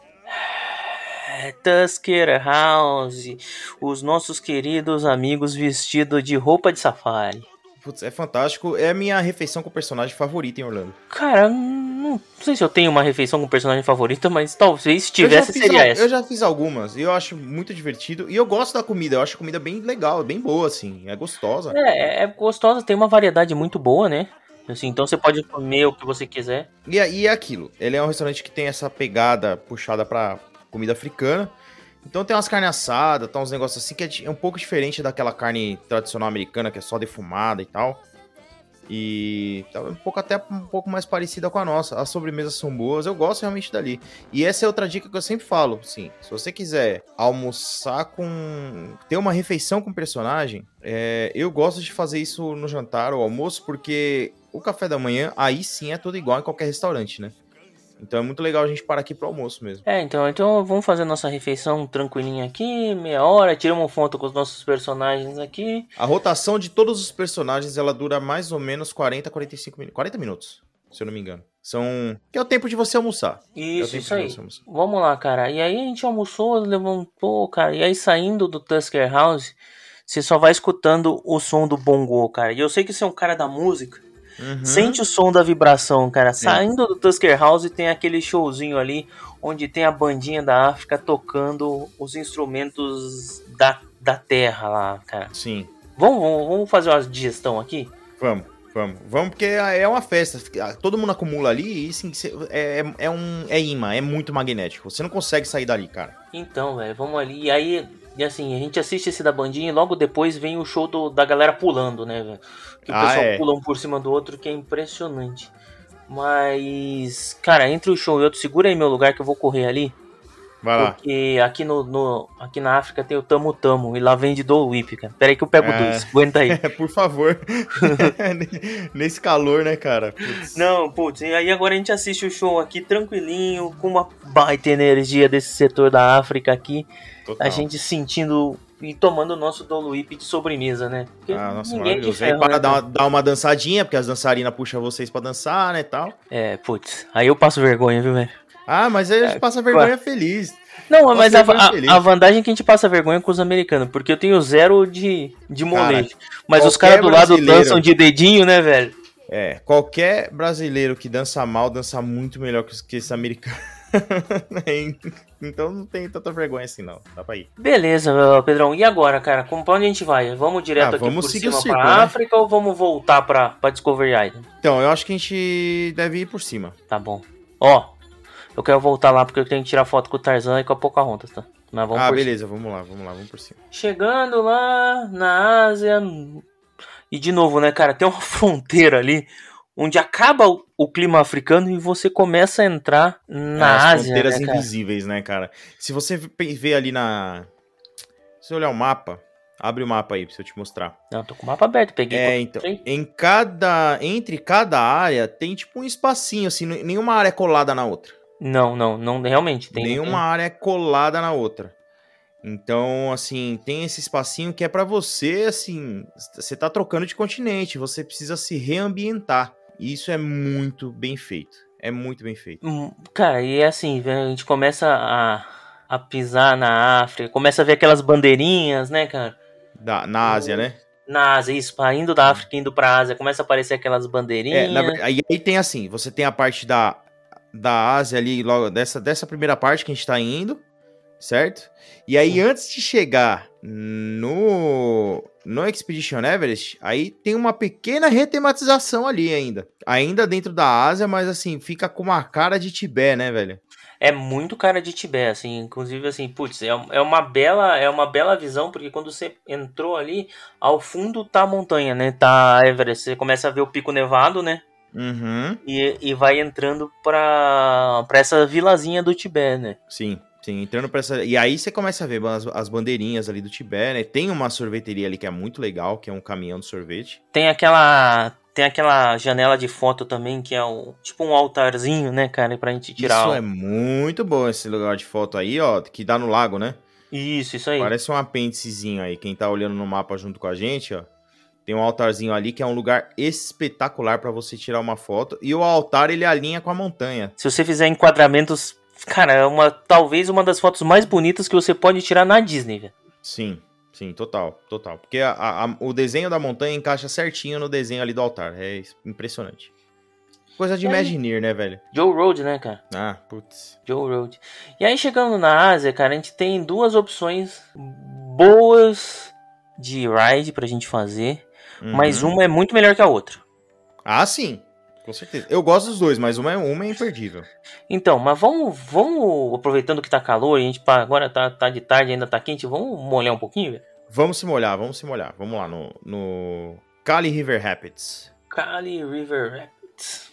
É, Tusker House, os nossos queridos amigos vestidos de roupa de safari. Putz, é fantástico. É a minha refeição com personagem favorita em Orlando. Cara, não sei se eu tenho uma refeição com personagem favorito, mas talvez se tivesse seria al- essa. Eu já fiz algumas e eu acho muito divertido. E eu gosto da comida, eu acho a comida bem legal, bem boa, assim. É gostosa. É, é gostosa, tem uma variedade muito boa, né? Assim, então você pode comer o que você quiser. E, é- e é aquilo. Ele é um restaurante que tem essa pegada puxada pra comida africana. Então tem umas carnes assadas, tá uns negócios assim que é, é um pouco diferente daquela carne tradicional americana, que é só defumada e tal. E tá um pouco até um pouco mais parecida com a nossa. As sobremesas são boas, eu gosto realmente dali. E essa é outra dica que eu sempre falo, sim. Se você quiser almoçar com. ter uma refeição com personagem, é, eu gosto de fazer isso no jantar ou almoço, porque o café da manhã, aí sim é tudo igual em qualquer restaurante, né? Então é muito legal a gente parar aqui pro almoço mesmo. É, então, então vamos fazer nossa refeição tranquilinha aqui, meia hora, tiramos uma foto com os nossos personagens aqui. A rotação de todos os personagens, ela dura mais ou menos 40, 45 minutos. 40 minutos, se eu não me engano. São. Que é o tempo de você almoçar. é Isso, tempo isso aí. Vamos lá, cara. E aí a gente almoçou, levantou, cara. E aí saindo do Tusker House, você só vai escutando o som do bongo, cara. E eu sei que você é um cara da música. Uhum. Sente o som da vibração, cara. Saindo do Tusker House tem aquele showzinho ali onde tem a bandinha da África tocando os instrumentos da, da terra lá, cara. Sim. Vamos, vamos, vamos fazer uma digestão aqui? Vamos, vamos. Vamos, porque é uma festa. Todo mundo acumula ali e sim, é, é, é um. É imã, é muito magnético. Você não consegue sair dali, cara. Então, velho, vamos ali. E aí, e assim, a gente assiste esse da bandinha e logo depois vem o show do- da galera pulando, né, velho? Que o Ah, pessoal é. pula um por cima do outro, que é impressionante. Mas, cara, entre o show e outro, segura aí meu lugar que eu vou correr ali. Vai lá. Porque aqui, no, no- aqui na África tem o Tamo Tamo e lá vende do Whip, cara. Pera aí que eu pego É. dois. Aguenta aí. Por favor. Nesse calor, né, cara? Putz. Não, putz, e aí agora a gente assiste o show aqui tranquilinho, com uma baita energia desse setor da África aqui. Total. A gente sentindo e tomando o nosso Dolo Whip de sobremesa, né? Porque Ah, nossa, ninguém é. Aí ferro, para né, dar uma, dar uma dançadinha, porque as dançarinas puxam vocês pra dançar, né, e tal. É, putz, aí eu passo vergonha, viu, velho? Ah, mas aí a É, gente passa vergonha feliz. Não, mas a, a- a vantagem é que a gente passa vergonha com os americanos, porque eu tenho zero de, de molejo. Mas os caras do lado dançam de dedinho, né, velho? É, qualquer brasileiro que dança mal, dança muito melhor que, esse americano. então não tem tanta vergonha assim, não. Dá pra ir. Beleza, Pedrão. E agora, cara? Como pra onde a gente vai? Vamos direto Ah, aqui vamos por seguir o cima círculo, pra né? África ou vamos voltar pra, pra Discovery Island? Então, eu acho que a gente deve ir por cima. Tá bom. Ó, eu quero voltar lá porque eu tenho que tirar foto com o Tarzan e com a Pocahontas, tá? Mas vamos ah, beleza, vamos lá, vamos lá, vamos por cima. Chegando lá na Ásia. E de novo, né, cara? Tem uma fronteira ali onde acaba o, o clima africano e você começa a entrar na As Ásia. fronteiras Né, invisíveis, né, cara? Se você ver ali na. Se você olhar o mapa, abre o mapa aí pra eu te mostrar. Não, tô com o mapa aberto, peguei. É, então. Em cada. Entre cada área tem tipo um espacinho, assim, nenhuma área é colada na outra. Não, não, não, realmente. Tem, nenhuma área é colada na outra. Então, assim, tem esse espacinho que é pra você, assim, você tá trocando de continente, você precisa se reambientar. E isso é muito bem feito. É muito bem feito. Hum, Cara, e é assim, a gente começa a, a pisar na África, começa a ver aquelas bandeirinhas, né, cara? Da, na Ásia, né? Na Ásia, isso, indo da África, indo pra Ásia, começa a aparecer aquelas bandeirinhas. É, na aí, aí tem assim, você tem a parte da, da Ásia ali, logo dessa, dessa primeira parte que a gente tá indo, certo? E aí, antes de chegar no, no Expedition Everest, aí tem uma pequena retematização ali ainda. Ainda dentro da Ásia, mas assim, fica com uma cara de Tibete, né, velho? É muito cara de Tibete, assim, inclusive assim, putz, é, é uma bela, é uma bela visão, porque quando você entrou ali, ao fundo tá a montanha, né? Tá Everest, você começa a ver o pico nevado, né? Uhum. E, e vai entrando pra, pra essa vilazinha do Tibete, né? Sim, sim, entrando pra essa. E aí você começa a ver as, as bandeirinhas ali do Tibete, né? Tem uma sorveteria ali que é muito legal, que é um caminhão de sorvete. Tem aquela. Tem aquela janela de foto também, que é um, tipo um altarzinho, né, cara, pra gente tirar. Isso é muito bom esse lugar de foto aí, ó, que dá no lago, né? Isso, isso aí. Parece um apêndicezinho aí. Quem tá olhando no mapa junto com a gente, ó, tem um altarzinho ali que é um lugar espetacular pra você tirar uma foto. E o altar ele alinha com a montanha. Se você fizer enquadramentos, cara, é uma talvez uma das fotos mais bonitas que você pode tirar na Disney, velho. Sim, sim, total, total. Porque a- a- o desenho da montanha encaixa certinho no desenho ali do altar. É impressionante. Coisa de? Imagineer, né, velho? Joe Road, né, cara? Ah, putz. Joe Road. E aí chegando na Ásia, cara, a gente tem duas opções boas de ride pra gente fazer, mas Uhum. uma é muito melhor que a outra. Ah, sim. Com certeza. Eu gosto dos dois, mas uma é, uma é imperdível. Então, mas vamos, vamos aproveitando que tá calor, a gente agora tá, tá de tarde, ainda tá quente, vamos molhar um pouquinho, velho? Vamos se molhar, vamos se molhar. Vamos lá no, no Kali River Rapids. Kali River Rapids.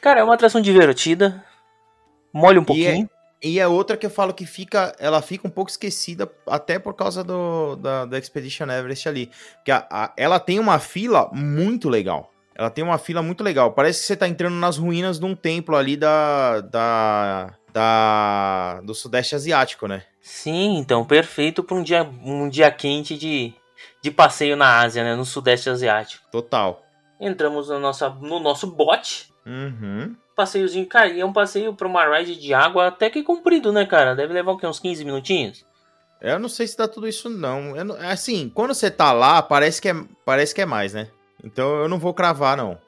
Cara, é uma atração divertida. Molha um pouquinho. E é outra que eu falo que fica, ela fica um pouco esquecida até por causa do, da, Expedition Everest ali. Porque a- a- ela tem uma fila muito legal. Ela tem uma fila muito legal. Parece que você tá entrando nas ruínas de um templo ali da, da, da do Sudeste Asiático, né? Sim, então, perfeito para um dia, um dia quente de, de passeio na Ásia, né? No Sudeste Asiático. Total. Entramos na nossa, no nosso bote. Uhum. Passeiozinho, cara, e é um passeio para uma ride de água até que comprido, né, cara? Deve levar o quê? Uns 15 minutinhos? Eu não sei se dá tudo isso, não. Eu assim, quando você tá lá, parece que, é, parece que é mais, né? Então eu não vou cravar, não.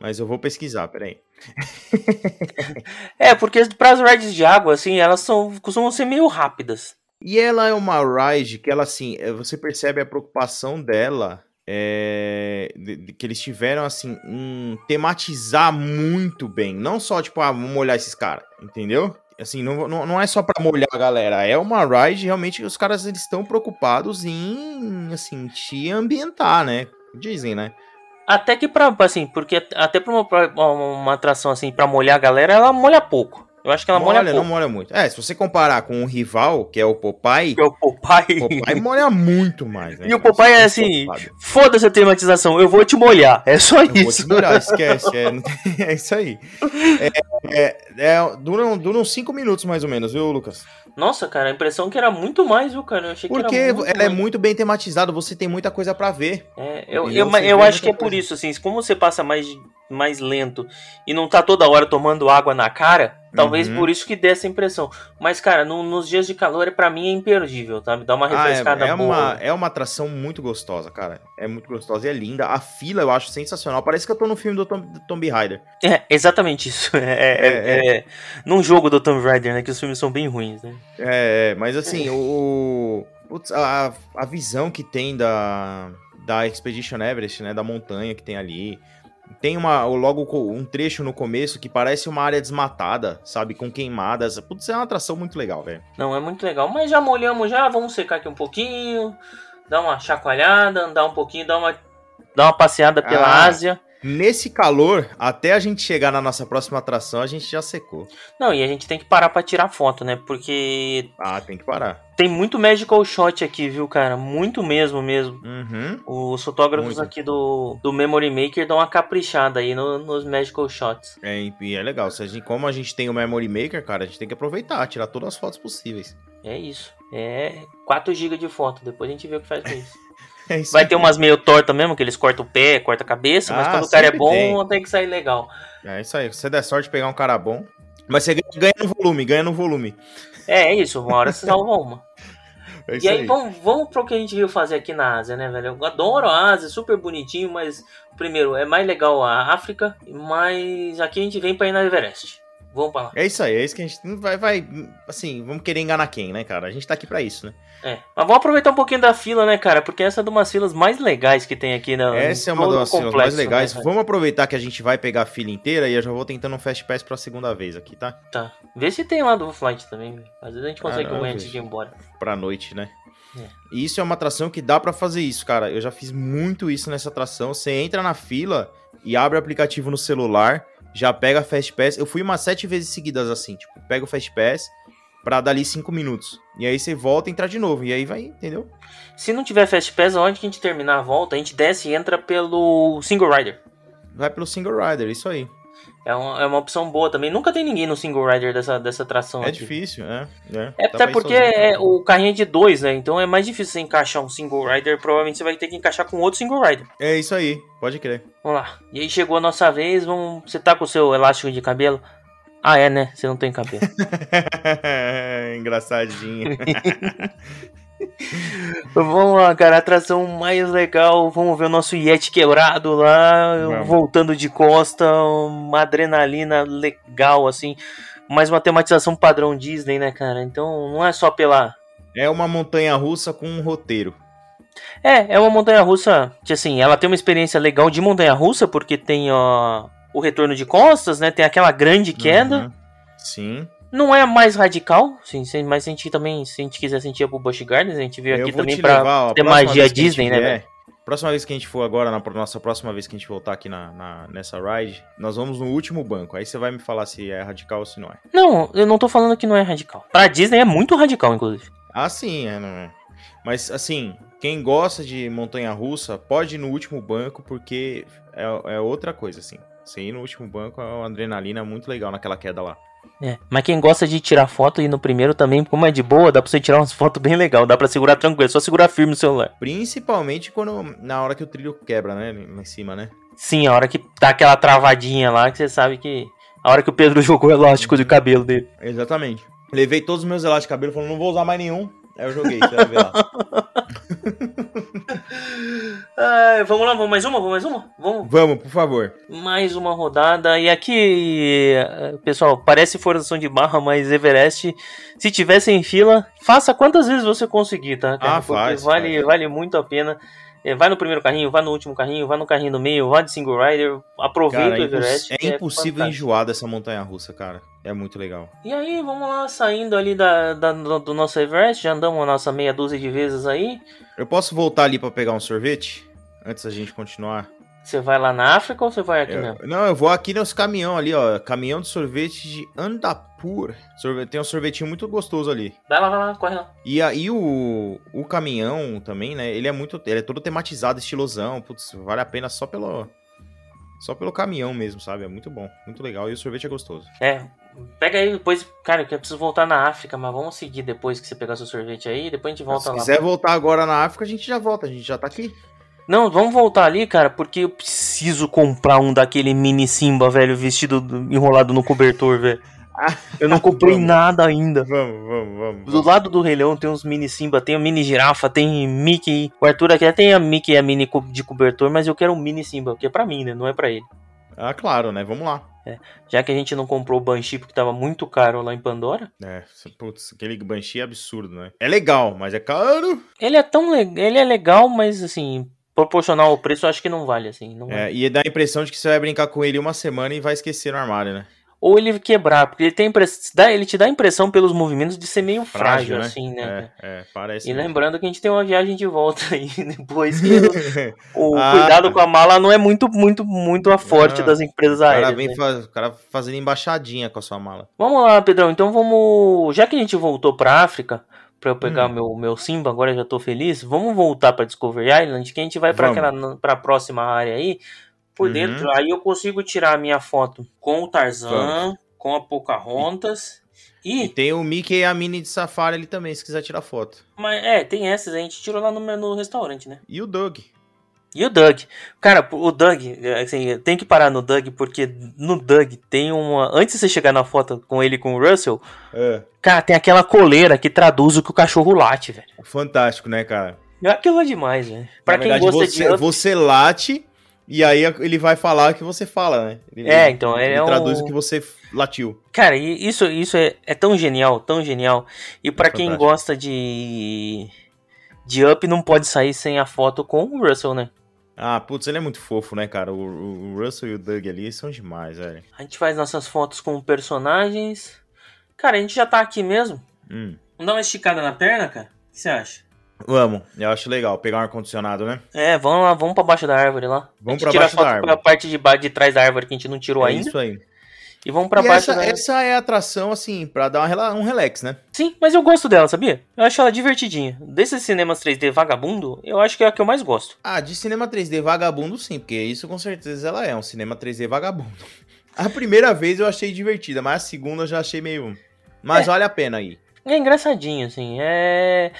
Mas eu vou pesquisar, peraí. É, porque para as rides de água, assim, elas são, costumam ser meio rápidas. E ela é uma ride que ela, assim, é, você percebe a preocupação dela, é, de- de que eles tiveram, assim, em tematizar muito bem. Não só, tipo, ah, vamos molhar esses caras, entendeu? Assim, não, não, não é só pra molhar a galera, é uma ride, realmente, os caras, eles estão preocupados em, assim, te ambientar, né? Dizem, né? Até que pra, assim, porque até pra uma, pra uma atração assim, pra molhar a galera, ela molha pouco. Eu acho que ela molha, molha, não pouco. molha muito. É, se você comparar com o rival, que é o Popeye, Porque o Popeye... o Popeye molha muito mais, né? E o cara? Popeye é Você assim, foda-se a tematização, eu vou te molhar. É só Eu vou isso. te molhar, esquece. É, não é isso aí. É, é, é, duram, duram cinco minutos mais ou menos, viu, Lucas? Nossa, cara, a impressão que era muito mais, viu, cara? Eu achei Porque que era muito ela é mais. muito bem tematizada, você tem muita coisa pra ver. É, eu, eu, eu vê acho que é por coisa. isso, assim, como você passa mais mais lento e não tá toda hora tomando água na cara, talvez Uhum. por isso que dê essa impressão. Mas, cara, no- nos dias de calor, pra mim é imperdível, tá? Dá uma Ah, refrescada é, é boa. uma, é uma atração muito gostosa, cara. É muito gostosa e é linda. A fila eu acho sensacional. Parece que eu tô no filme do, Tom, do Tomb Raider. É, exatamente isso. É, é, É, é num jogo do Tomb Raider, né? Que os filmes são bem ruins, né? É, mas assim, o. putz, a, a visão que tem da, da Expedition Everest, né? Da montanha que tem ali. Tem uma, logo um trecho no começo que parece uma área desmatada, sabe? Com queimadas. Putz, é uma atração muito legal, velho. Não, é muito legal. Mas já molhamos já, vamos secar aqui um pouquinho, dar uma chacoalhada, andar um pouquinho, dar uma, dar uma passeada pela Ah. Ásia. Nesse calor, até a gente chegar na nossa próxima atração, a gente já secou. Não, e a gente tem que parar pra tirar foto, né? Porque Ah, tem que parar. tem muito magical shot aqui, viu, cara? Muito mesmo, mesmo. Uhum. Os fotógrafos Muito. aqui do, do Memory Maker dão uma caprichada aí no- nos magical shots. É, e é legal. Se a gente, como a gente tem o Memory Maker, cara, a gente tem que aproveitar, tirar todas as fotos possíveis. É isso. É 4 GB de foto. Depois a gente vê o que faz com isso. É Vai ter umas meio tortas mesmo, que eles cortam o pé, cortam a cabeça, mas Ah, quando o cara é bom, tem. que sair legal. É isso aí. Se você der sorte de pegar um cara bom. Mas você ganha, no volume, ganha no volume. É, é isso, uma hora você salva uma. É E aí, aí. vamos, vamos pro que a gente veio fazer aqui na Ásia, né, velho? Eu adoro a Ásia, super bonitinho, mas, primeiro, é mais legal a África, mas aqui a gente vem pra ir na Everest. Vamos pra lá. É isso aí, é isso que a gente vai, vai. Assim, vamos querer enganar quem, né, cara? A gente tá aqui pra isso, né? É. Mas vamos aproveitar um pouquinho da fila, né, cara? Porque essa é uma das filas mais legais que tem aqui na. Essa é uma das filas mais complexo, legais. né, vamos aproveitar que a gente vai pegar a fila inteira e eu já vou tentando um Fast Pass pra segunda vez aqui, tá? Tá. Vê se tem lá do Flight também. Às vezes a gente consegue comer antes de ir embora. Pra noite, né? É. E isso é uma atração que dá pra fazer isso, cara. Eu já fiz muito isso nessa atração. Você entra na fila e abre o aplicativo no celular, já pega a Fast Pass. Eu fui umas sete vezes seguidas assim, tipo, pega o Fast Pass pra dali cinco minutos. E aí você volta e entra de novo. E aí vai, entendeu? Se não tiver Fast Pass, aonde que a gente terminar a volta, a gente desce e entra pelo Single Rider. Vai pelo Single Rider, isso aí. É uma, é uma opção boa também. Nunca tem ninguém no Single Rider dessa, dessa atração É aqui. difícil, é. É, É Dá até porque sozinho. é, o carrinho é de dois, né? Então é mais difícil você encaixar um Single Rider. Provavelmente você vai ter que encaixar com outro Single Rider. É isso aí, pode crer. Vamos lá. E aí chegou a nossa vez. Vamos... Você tá com o seu elástico de cabelo? Ah, é, né? Você não tem cabelo. Engraçadinho. Vamos lá, cara. Atração mais legal. Vamos ver o nosso Yeti quebrado lá. Vamos. Voltando de costa. Uma adrenalina legal, assim. Mais uma tematização padrão Disney, né, cara? Então não é só pela. é uma montanha russa com um roteiro. É, é uma montanha russa que, assim, ela tem uma experiência legal de montanha russa, porque tem ó, o retorno de costas, né? Tem aquela grande queda. Uhum. Sim. Não é mais radical, sim, mas se a gente também, se a gente quiser sentir a pro Busch Gardens, a gente veio aqui também pra levar, ó, ter magia Disney, né, velho? Próxima vez que a gente for agora, na nossa próxima vez que a gente voltar aqui na, na- nessa ride, nós vamos no último banco. Aí você vai me falar se é radical ou se não é. Não, eu não tô falando que não é radical. Pra Disney é muito radical, inclusive. Ah, sim, é, não é. Mas assim, quem gosta de montanha russa pode ir no último banco, porque é, é outra coisa, assim. Você ir no último banco é uma adrenalina muito legal naquela queda lá. É, mas quem gosta de tirar foto e no primeiro também, como é de boa, dá pra você tirar umas fotos bem legal, dá pra segurar tranquilo, é só segurar firme no celular. Principalmente quando na hora que o trilho quebra, né? Lá em cima, né? Sim, a hora que tá aquela travadinha lá, que você sabe que. A hora que o Pedro jogou o elástico de cabelo dele. Exatamente. Levei todos os meus elásticos de cabelo, falando, não vou usar mais nenhum. Aí eu joguei, você vai ver lá. Ah, vamos lá, vamos mais uma? Vamos mais uma? Vamos. Vamos, por favor. Mais uma rodada. E aqui, eh, pessoal, parece forçação de barra, mas Everest, se tivesse em fila, faça quantas vezes você conseguir, tá? cara? Ah, faz, vale, faz. vale muito a pena. Eh, Vai no primeiro carrinho, vai no último carrinho, vai no carrinho do meio, vai de single rider, aproveita Cara, o é, Everest. é que impossível enjoar dessa montanha russa, cara. É muito legal. E aí, vamos lá, saindo ali da, da- do, do nosso Everest, já andamos a nossa meia dúzia de vezes aí. Eu posso voltar ali pra pegar um sorvete? Antes da gente continuar. Você vai lá na África ou você vai aqui Eu- mesmo? não, eu vou aqui nos caminhão ali, ó. Caminhão de sorvete de Andapur. Sorve- Tem um sorvetinho muito gostoso ali. Vai lá, vai lá, corre lá. E aí o, o caminhão também, né? Ele é muito. Ele é todo tematizado, estilosão. Putz, vale a pena só pelo. Só pelo caminhão mesmo, sabe? É muito bom, muito legal. E o sorvete é gostoso. É, pega aí depois, cara, que eu preciso voltar na África, mas vamos seguir depois que você pegar seu sorvete aí, depois a gente volta Se lá. quiser voltar agora na África, a gente já volta, a gente já tá aqui. Não, vamos voltar ali, cara, porque eu preciso comprar um daquele mini Simba, velho, vestido enrolado no cobertor, velho. Eu não comprei Vamos. nada ainda. Vamos, vamos, vamos. Do lado do Rei Leão tem uns mini Simba, tem o mini girafa, tem Mickey. O Arthur aqui tem a Mickey e a mini de cobertor, mas eu quero um mini Simba, que é pra mim, né? Não é pra ele. Ah, claro, né? Vamos lá. Já que a gente não comprou o Banshee porque tava muito caro lá em Pandora. É, putz, aquele Banshee é absurdo, né? É legal, mas é caro. Ele é tão le- ele é legal, mas assim, proporcional ao preço, eu acho que não vale assim, não vale. É, e dá a impressão de que você vai brincar com ele uma semana e vai esquecer no armário, né? Ou ele quebrar, porque ele tem impress... dá- ele te dá a impressão pelos movimentos de ser meio frágil, assim, né? É, é, parece. E mesmo. lembrando que a gente tem uma viagem de volta aí depois que o, Ah. cuidado com a mala não é muito, muito, muito a forte Ah, das empresas cara aéreas. vem né? faz- o cara fazendo embaixadinha com a sua mala. Vamos lá, Pedrão. Então vamos. Já que a gente voltou pra África, pra eu pegar Hum. meu, meu Simba, agora já tô feliz. Vamos voltar pra Discovery Island, que a gente vai pra Vamos. aquela pra próxima área aí. Por Uhum. dentro, aí eu consigo tirar a minha foto com o Tarzan, Vamos. com a Pocahontas. E E, tem o Mickey e a Minnie de Safari ali também, se quiser tirar foto. mas, é, tem essas, a gente tirou lá no, no restaurante, né? E o Doug. E o Doug. Cara, o Doug, assim, tem que parar no Doug, porque no Doug tem uma. Antes de você chegar na foto com ele e com o Russell, É. cara, tem aquela coleira que traduz o que o cachorro late, velho. Fantástico, né, cara? Aquilo é demais, velho. Pra Na quem verdade, gosta você, de. Você late e aí ele vai falar o que você fala, né? Ele, É, então, ele ele é um- traduz o que você latiu. Cara, isso, isso é, é tão genial, tão genial. E pra quem gosta de. De Up, não pode sair sem a foto com o Russell, né? Ah, putz, ele é muito fofo, né, cara? O, o- Russell e o Doug ali são demais, velho. A gente faz nossas fotos com personagens. Cara, a gente já tá aqui mesmo. Hum. Vamos dar uma esticada na perna, cara? O que você acha? Vamos, eu acho legal pegar um ar-condicionado, né? É, vamos lá, vamos pra baixo da árvore lá. Vamos a pra a baixo da árvore. pra parte de, ba- de trás da árvore que a gente não tirou é ainda. isso aí. E vamos pra e baixo essa, da essa é a atração, assim, pra dar uma um relax, né? Sim, mas eu gosto dela, sabia? Eu acho ela divertidinha. Desses cinemas 3D vagabundo, eu acho que é a que eu mais gosto. Ah, de cinema 3D vagabundo sim, porque isso com certeza ela é um cinema 3D vagabundo. A primeira vez eu achei divertida, mas a segunda eu já achei meio... Mas É. vale a pena aí. É engraçadinho, assim. É.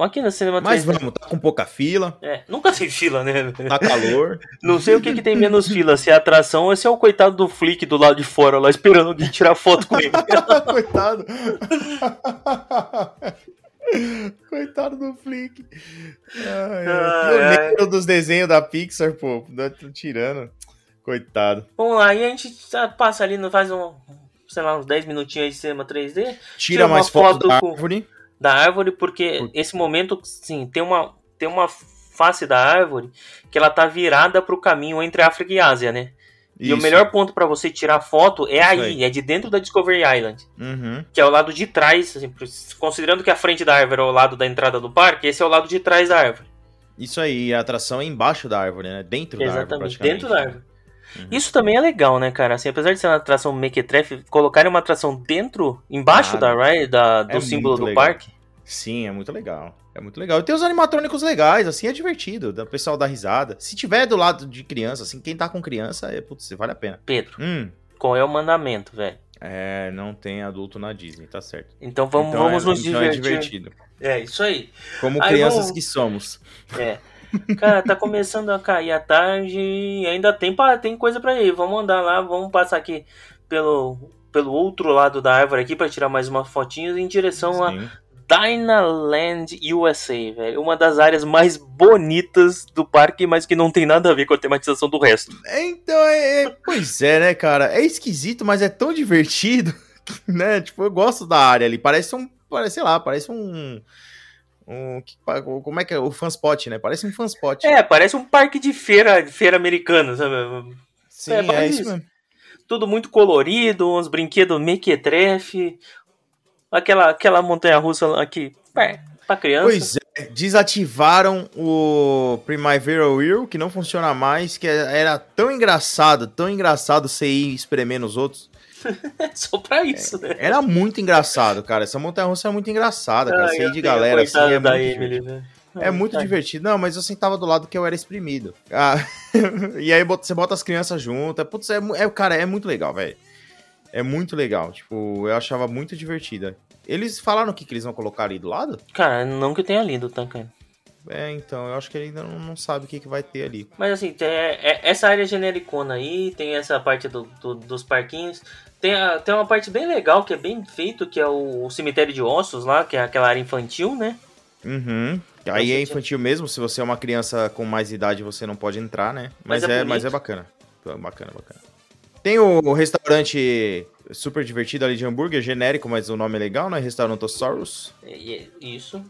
Aqui no cinema Mas 3D. vamos, tá com pouca fila, É, nunca tem fila, né? tá calor. Não sei o que, que tem menos fila, se é atração ou se é o coitado do Flick do lado de fora lá esperando alguém tirar foto com ele. Coitado. Coitado do Flick. Ai, ai. Pioneiro dos desenhos da Pixar, pô. Tô tirando. Coitado. Vamos lá, e a gente passa ali, faz um, sei lá, uns 10 minutinhos aí de cinema 3D Tira, Tira uma mais foto foto da com- árvore. da árvore, porque Por- esse momento, sim, tem uma, tem uma face da árvore que ela tá virada pro caminho entre África e Ásia, né? E o Isso. melhor ponto pra você tirar foto é Isso aí, aí. é de dentro da Discovery Island. Uhum. que é o lado de trás, assim, considerando que a frente da árvore é o lado da entrada do parque, esse é o lado de trás da árvore. Isso aí, a atração é embaixo da árvore, né? Dentro da árvore, Exatamente, dentro da árvore. Uhum. Isso também é legal, né, cara? Assim, apesar de ser uma atração mequetrefe, colocarem uma atração dentro, embaixo Ah, da ride, da, do é símbolo do legal. parque. Sim, é muito legal. É muito legal. E tem os animatrônicos legais, assim, é divertido. O pessoal dá risada. Se tiver do lado de criança, assim, quem tá com criança, é, putz, vale a pena. Pedro, Hum, qual é o mandamento, velho? é, não tem adulto na Disney, tá certo. Então vamos, Então vamos é, nos então é divertir. divertido. É, isso aí. Como Aí crianças vamos- que somos. É. Cara, tá começando a cair a tarde e ainda tem, tem coisa pra ir. Vamos andar lá, vamos passar aqui pelo, pelo outro lado da árvore aqui pra tirar mais umas fotinhas em direção a Sim. Dynaland USA, velho. Uma das áreas mais bonitas do parque, mas que não tem nada a ver com a tematização do resto. Então, é, é- Pois é, né, cara? É esquisito, mas é tão divertido, né? Tipo, eu gosto da área ali. Parece um. Parece, sei lá, parece um. Um como é que é? O fanspot, né? Parece um fanspot. É, parece um parque de feira, feira americana, sabe? Sim, é, é, isso mesmo. Tudo muito colorido, uns brinquedos mequetrefe. Aquela, aquela montanha russa que. É, pra criança. Pois é, desativaram o Primavera Wheel, que não funciona mais, que era tão engraçado, tão engraçado você ir espremendo os outros. Só pra isso, né? Era muito engraçado, cara. Essa montanha russa é muito engraçada, cara. Ai, Você eu ir de galera assim é muito Emily, divertido. né? É muito Ai, divertido. Não, mas eu sentava do lado que eu era exprimido. Ah, e aí você bota as crianças juntas. Putz, é, é, cara, é muito legal, velho. É muito legal. Tipo, eu achava muito divertida. Eles falaram o que, que eles vão colocar ali do lado? Cara, não que eu tenha lido, tá, cara? É, então, eu acho que ele ainda não, não sabe o que, que vai ter ali. Mas assim, tem, é, essa área genericona aí, tem essa parte do, do- dos parquinhos. Tem, a- tem uma parte bem legal, que é bem feito, que é o, o cemitério de ossos lá, que é aquela área infantil, né? Uhum. Aí Você é infantil mesmo, se você é uma criança com mais idade, você não pode entrar, né? Mas, Mas é é, mas é bacana. Bacana, bacana. Tem o restaurante super divertido ali de hambúrguer, genérico, mas o nome é legal, né? Restaurantosaurus. E- e- isso.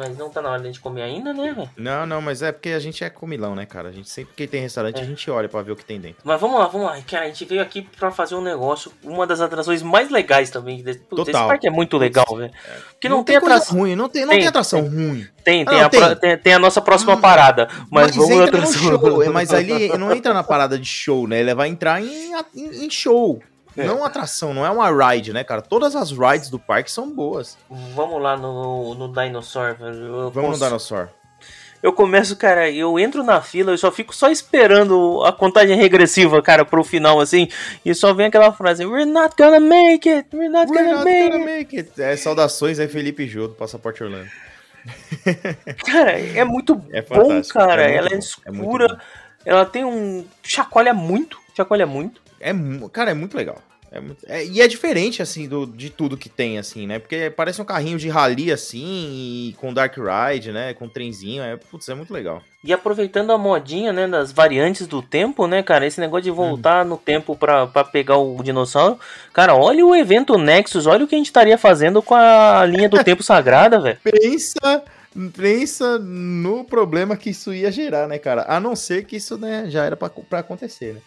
Mas não tá na hora de gente comer ainda, né, velho? Não, não, mas é porque a gente é comilão, né, cara? A gente sempre que tem restaurante, É. a gente olha pra ver o que tem dentro. Mas vamos lá, vamos lá. Cara, a gente veio aqui pra fazer um negócio, uma das atrações mais legais também. Desse, Putz, esse Total. parque é muito legal, velho. Porque não, tem, coisa atração. ruim, não tem, não Tem, tem atração ruim. Tem, Ah, tem, não, a, pro- tem. tem- tem a nossa próxima Hum, parada. Mas, vamos entra no atração. show, é, mas ali não entra na parada de show, né? Ele vai entrar em- em show. É. Não atração, não é uma ride, né, cara? Todas as rides do parque são boas. Vamos lá no, no Dinosaur, Vamos cons- no Dinosaur. Eu começo, cara, eu entro na fila, eu só fico só esperando a contagem regressiva, cara, pro final, assim, e só vem aquela frase, We're not gonna make it, we're not We're gonna not make gonna it. make it. É, saudações aí, Felipe Jô, do Passaporte Orlando. Cara, é muito É bom, cara, muito ela é bom, muito escura, ela tem um... chacoalha muito, chacoalha muito. É, cara, é muito legal. É muito- é- e é diferente, assim, do, de tudo que tem, assim, né? Porque parece um carrinho de rally, assim, com Dark Ride, né? Com trenzinho. É, putz, é muito legal. E aproveitando a modinha, né, das variantes do tempo, né, cara, esse negócio de voltar no tempo pra, pra pegar o dinossauro, cara, olha o evento Nexus, olha o que a gente estaria fazendo com a linha do tempo sagrada, velho. Pensa, pensa no problema que isso ia gerar, né, cara? A não ser que isso, né, já era pra acontecer, né?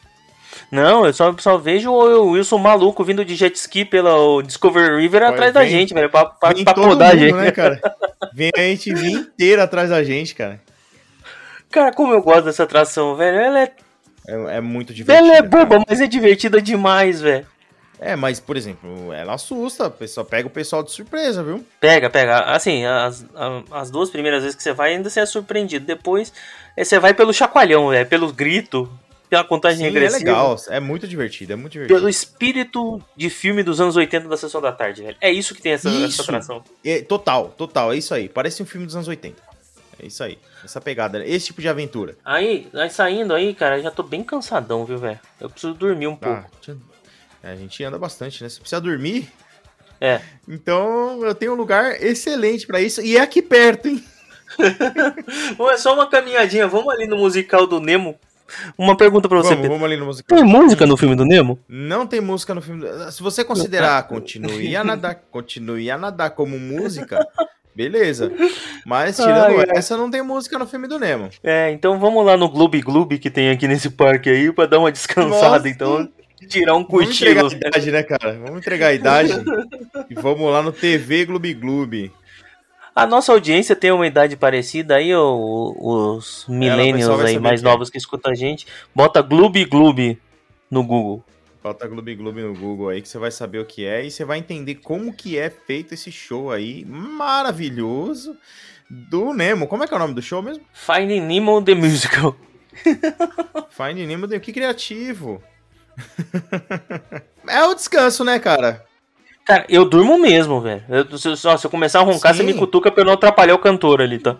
Não, eu só, só vejo o Wilson maluco vindo de jet ski pela Discovery River atrás da vem- gente, velho, pra, pra, pra todo podar a mundo, gente. né, cara? Vem a gente vir inteira atrás da gente, cara. Cara, como eu gosto dessa atração, velho. Ela é, É, é muito divertido. ela é boba, mas é divertida demais, velho. É, mas, por exemplo, ela assusta, a pessoa pega o pessoal de surpresa, viu? Pega, pega. Assim, as, as duas primeiras vezes que você vai, ainda você é surpreendido. Depois, eh, você vai pelo chacoalhão, velho. Pelo grito, pela contagem Sim, é regressiva. legal, é muito divertido, é muito divertido. Pelo espírito de filme dos anos 80 da Sessão da Tarde, velho. É isso que tem essa, essa Isso. atração. É, total, total, é isso aí. Parece um filme dos anos 80. É isso aí, essa pegada, né? esse tipo de aventura. Aí, aí saindo aí, cara, já tô bem cansadão, viu, velho? Eu preciso dormir um pouco. Ah, tinha- é, a gente anda bastante, né? Se precisa dormir, É. então eu tenho um lugar excelente pra isso. E é aqui perto, hein? É só uma caminhadinha. Vamos ali no musical do Nemo. Uma pergunta pra você, Vamos, Pedro. vamos ali no musical. Tem música no filme do Nemo? Não tem música no filme. Se você considerar continue a nadar, continue a nadar como música, beleza. Mas tirando Ai, essa, não tem música no filme do Nemo. É, então vamos lá no Gloob Gloob que tem aqui nesse parque aí pra dar uma descansada, Nossa. então. Tirar um Vamos entregar cochilo. a idade, né, cara? Vamos entregar a idade. e vamos lá no TV Gloob Gloob. A nossa audiência tem uma idade parecida aí, o- os millennials vai aí mais que é. novos que escutam a gente. Bota Gloob Gloob no Google. Bota Gloob Gloob no Google aí que você vai saber o que é e você vai entender como que é feito esse show aí maravilhoso do Nemo. Como é que é o nome do show mesmo? Finding Nemo the Musical. Find Nemo, que criativo. é o descanso, né, cara? Cara, eu durmo mesmo, velho. Eu- Se, se- eu começar a roncar, você Sim. me cutuca pra eu não atrapalhar o cantor ali, tá?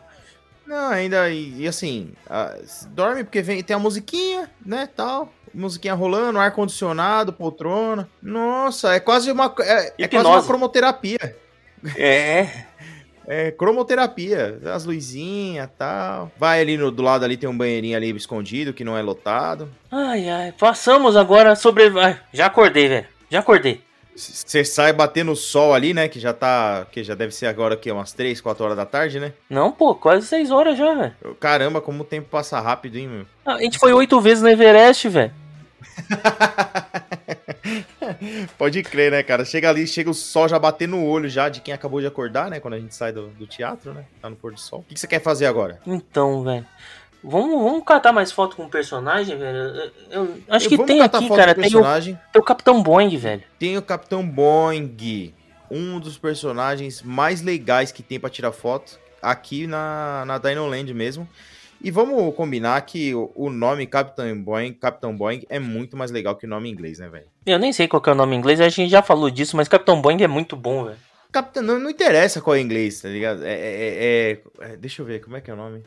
Não, ainda, e, e assim, ah, dorme porque vem, tem a musiquinha, né, tal, musiquinha rolando, ar-condicionado, poltrona. Nossa, é quase uma, é, é quase uma cromoterapia. É. É cromoterapia, as luzinhas tal. Vai ali no, do lado ali, tem um banheirinho ali escondido, que não é lotado. Ai, ai. Passamos agora sobre. Ai, já acordei, velho. Já acordei. Você sai batendo o sol ali, né, que já tá, que já deve ser agora que umas 3, 4 horas da tarde, né? Não, pô, quase seis horas já, velho. Caramba, como o tempo passa rápido, hein, meu? A gente foi oito vezes no Everest, velho. Pode crer, né, cara? Chega ali, chega o sol já batendo no olho já de quem acabou de acordar, né? Quando a gente sai do, do teatro, né? Tá no pôr do sol. O que, que você quer fazer agora? Então, velho. Vamos, vamos catar mais foto com o personagem, velho? Eu, eu acho Eu- que tem aqui, cara. Tem o, tem o Capitão Boeing, velho. Tem o Capitão Boeing, um dos personagens mais legais que tem pra tirar foto aqui na, na Dinoland mesmo. E vamos combinar que o, nome Capitão Boeing, Capitão Boeing é muito mais legal que o nome em inglês, né, velho? Eu nem sei qual é o nome em inglês, a gente já falou disso, mas Capitão Boeing é muito bom, velho. Capitão, não, não interessa qual é o inglês, tá ligado? É, é- é- é- Deixa eu ver, como é que é o nome?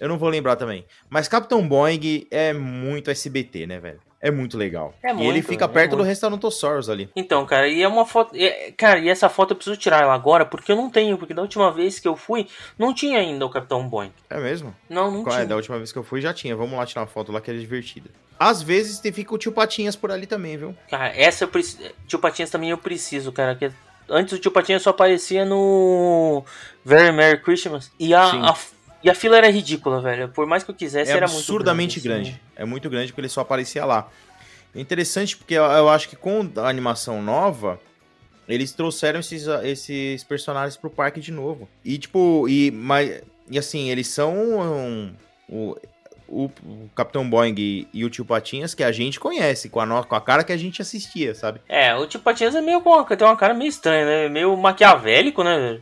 Eu não vou lembrar também. Mas Capitão Boeing é muito SBT, né, velho? É muito legal. É e ele muito, fica é perto do muito. Restaurantosaurus ali. Então, cara, e é uma foto. é- cara, e essa foto eu preciso tirar ela agora, porque eu não tenho, porque da última vez que eu fui, não tinha ainda o Capitão Boeing. É mesmo? Não, não Qual é? tinha. Da última vez que eu fui já tinha. Vamos lá tirar uma foto lá que é divertida. Às vezes te- fica o tio Patinhas por ali também, viu? Cara, essa eu preciso. Tio Patinhas também eu preciso, cara. Que antes o Tio Patinhas só aparecia no Very Merry Christmas. E a, Sim. a- e a fila era ridícula, velho. Por mais que eu quisesse, É era muito absurdamente grande. grande. É muito grande porque ele só aparecia lá. É interessante porque eu, eu acho que com a animação nova, eles trouxeram esses, esses personagens pro parque de novo. E tipo, e, mas, e assim, eles são um, o, o, o Capitão Boeing e, e o Tio Patinhas que a gente conhece, com a, no- com a cara que a gente assistia, sabe? É, o Tio Patinhas é meio com uma, tem uma cara meio estranha, né? Meio maquiavélico, né?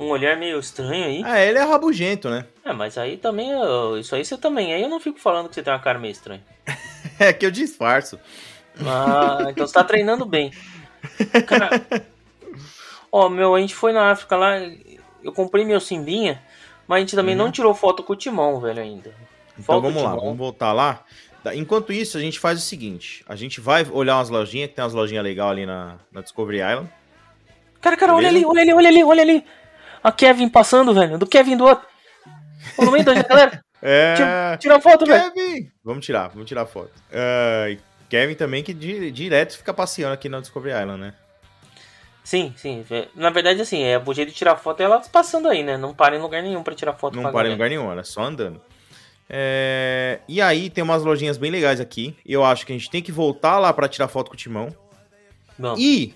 Um olhar meio estranho aí. Ah, ele é rabugento, né? É, mas aí também, eu- isso aí você também. Aí eu não fico falando que você tem uma cara meio estranha. É que eu disfarço. Ah, então você tá treinando bem. Cara, ó, meu, a gente foi na África lá, eu comprei meu Simbinha, mas a gente também não tirou foto com o Timão, velho, ainda. Então vamos lá, vamos voltar lá. Enquanto isso, a gente faz o seguinte: a gente vai olhar umas lojinhas, que tem umas lojinhas legais ali na, na Discovery Island. Cara, cara, olha Beleza? ali, olha ali, olha ali, olha ali. A Kevin passando, velho, do Kevin do outro. Ô, No meio da galera, É. tira, tira a foto, velho. Kevin! Vamos tirar, vamos tirar foto. E Kevin também, que di- direto fica passeando aqui na Discovery Island, né? Sim, sim. é, Na verdade, assim, é o jeito de tirar foto é elas passando aí, né? Não para em lugar nenhum pra tirar foto com Não para em lugar nenhum, ela é só andando. É, E aí tem umas lojinhas bem legais aqui. Eu acho que a gente tem que voltar lá pra tirar foto com o Timão. Vamos. E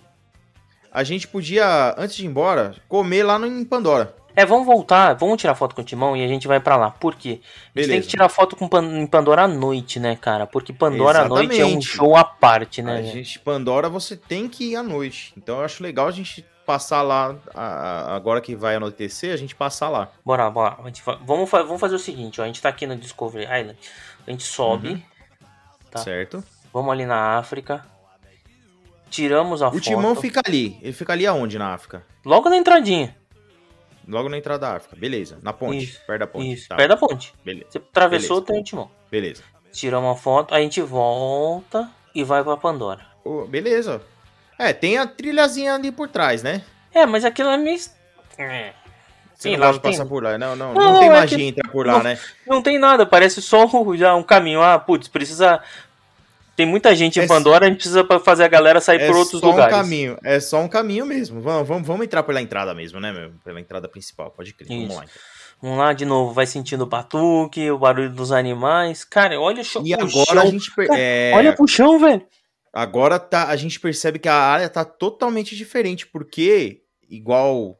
a gente podia, antes de ir embora, comer lá no, em Pandora. É, vamos voltar, vamos tirar foto com o Timão e a gente vai pra lá. Por quê? A gente tem que tirar foto com Pan- em Pandora à noite, né, cara? Porque Pandora à noite é um Exatamente. show à parte, né? A gente, Pandora, você tem que ir à noite. Então eu acho legal a gente passar lá, agora que vai anoitecer, a gente passar lá. Bora, bora. Vamos, vamos fazer o seguinte, ó. A gente tá aqui no Discovery Island. A gente sobe, Uhum. Tá. Certo? vamos ali na África. Tiramos a O foto. Timão fica ali. Ele fica ali aonde na África? Logo na entradinha. Logo na entrada da África. Beleza. Na ponte. Isso, perto da ponte. Isso, Tá. perto da ponte. Beleza. Você atravessou, Beleza. tem o Timão. Beleza. Tiramos a foto, a gente volta e vai pra Pandora. Ô, beleza. É, tem a trilhazinha ali por trás, né? É, mas aquilo é meio... É. Você Sei não lá, gosta de tem- passar por lá. Não, não, Não, não, tem é magia que- entrar por lá, não- né? Não tem nada, parece só já um caminho. Ah, putz, precisa. Tem muita gente em É Pandora, a gente precisa fazer a galera sair É por outros só lugares. um caminho. É só um caminho mesmo. Vamos, vamos, vamos entrar pela entrada mesmo, né, meu? Pela entrada principal. Pode crer. Vamos Isso. lá. Então. Vamos lá, de novo, vai sentindo o batuque, o barulho dos animais. Cara, olha o chão. E agora chão. a gente. per- Cara, é, Olha pro chão, velho. Agora tá, a gente percebe que a área tá totalmente diferente, porque, igual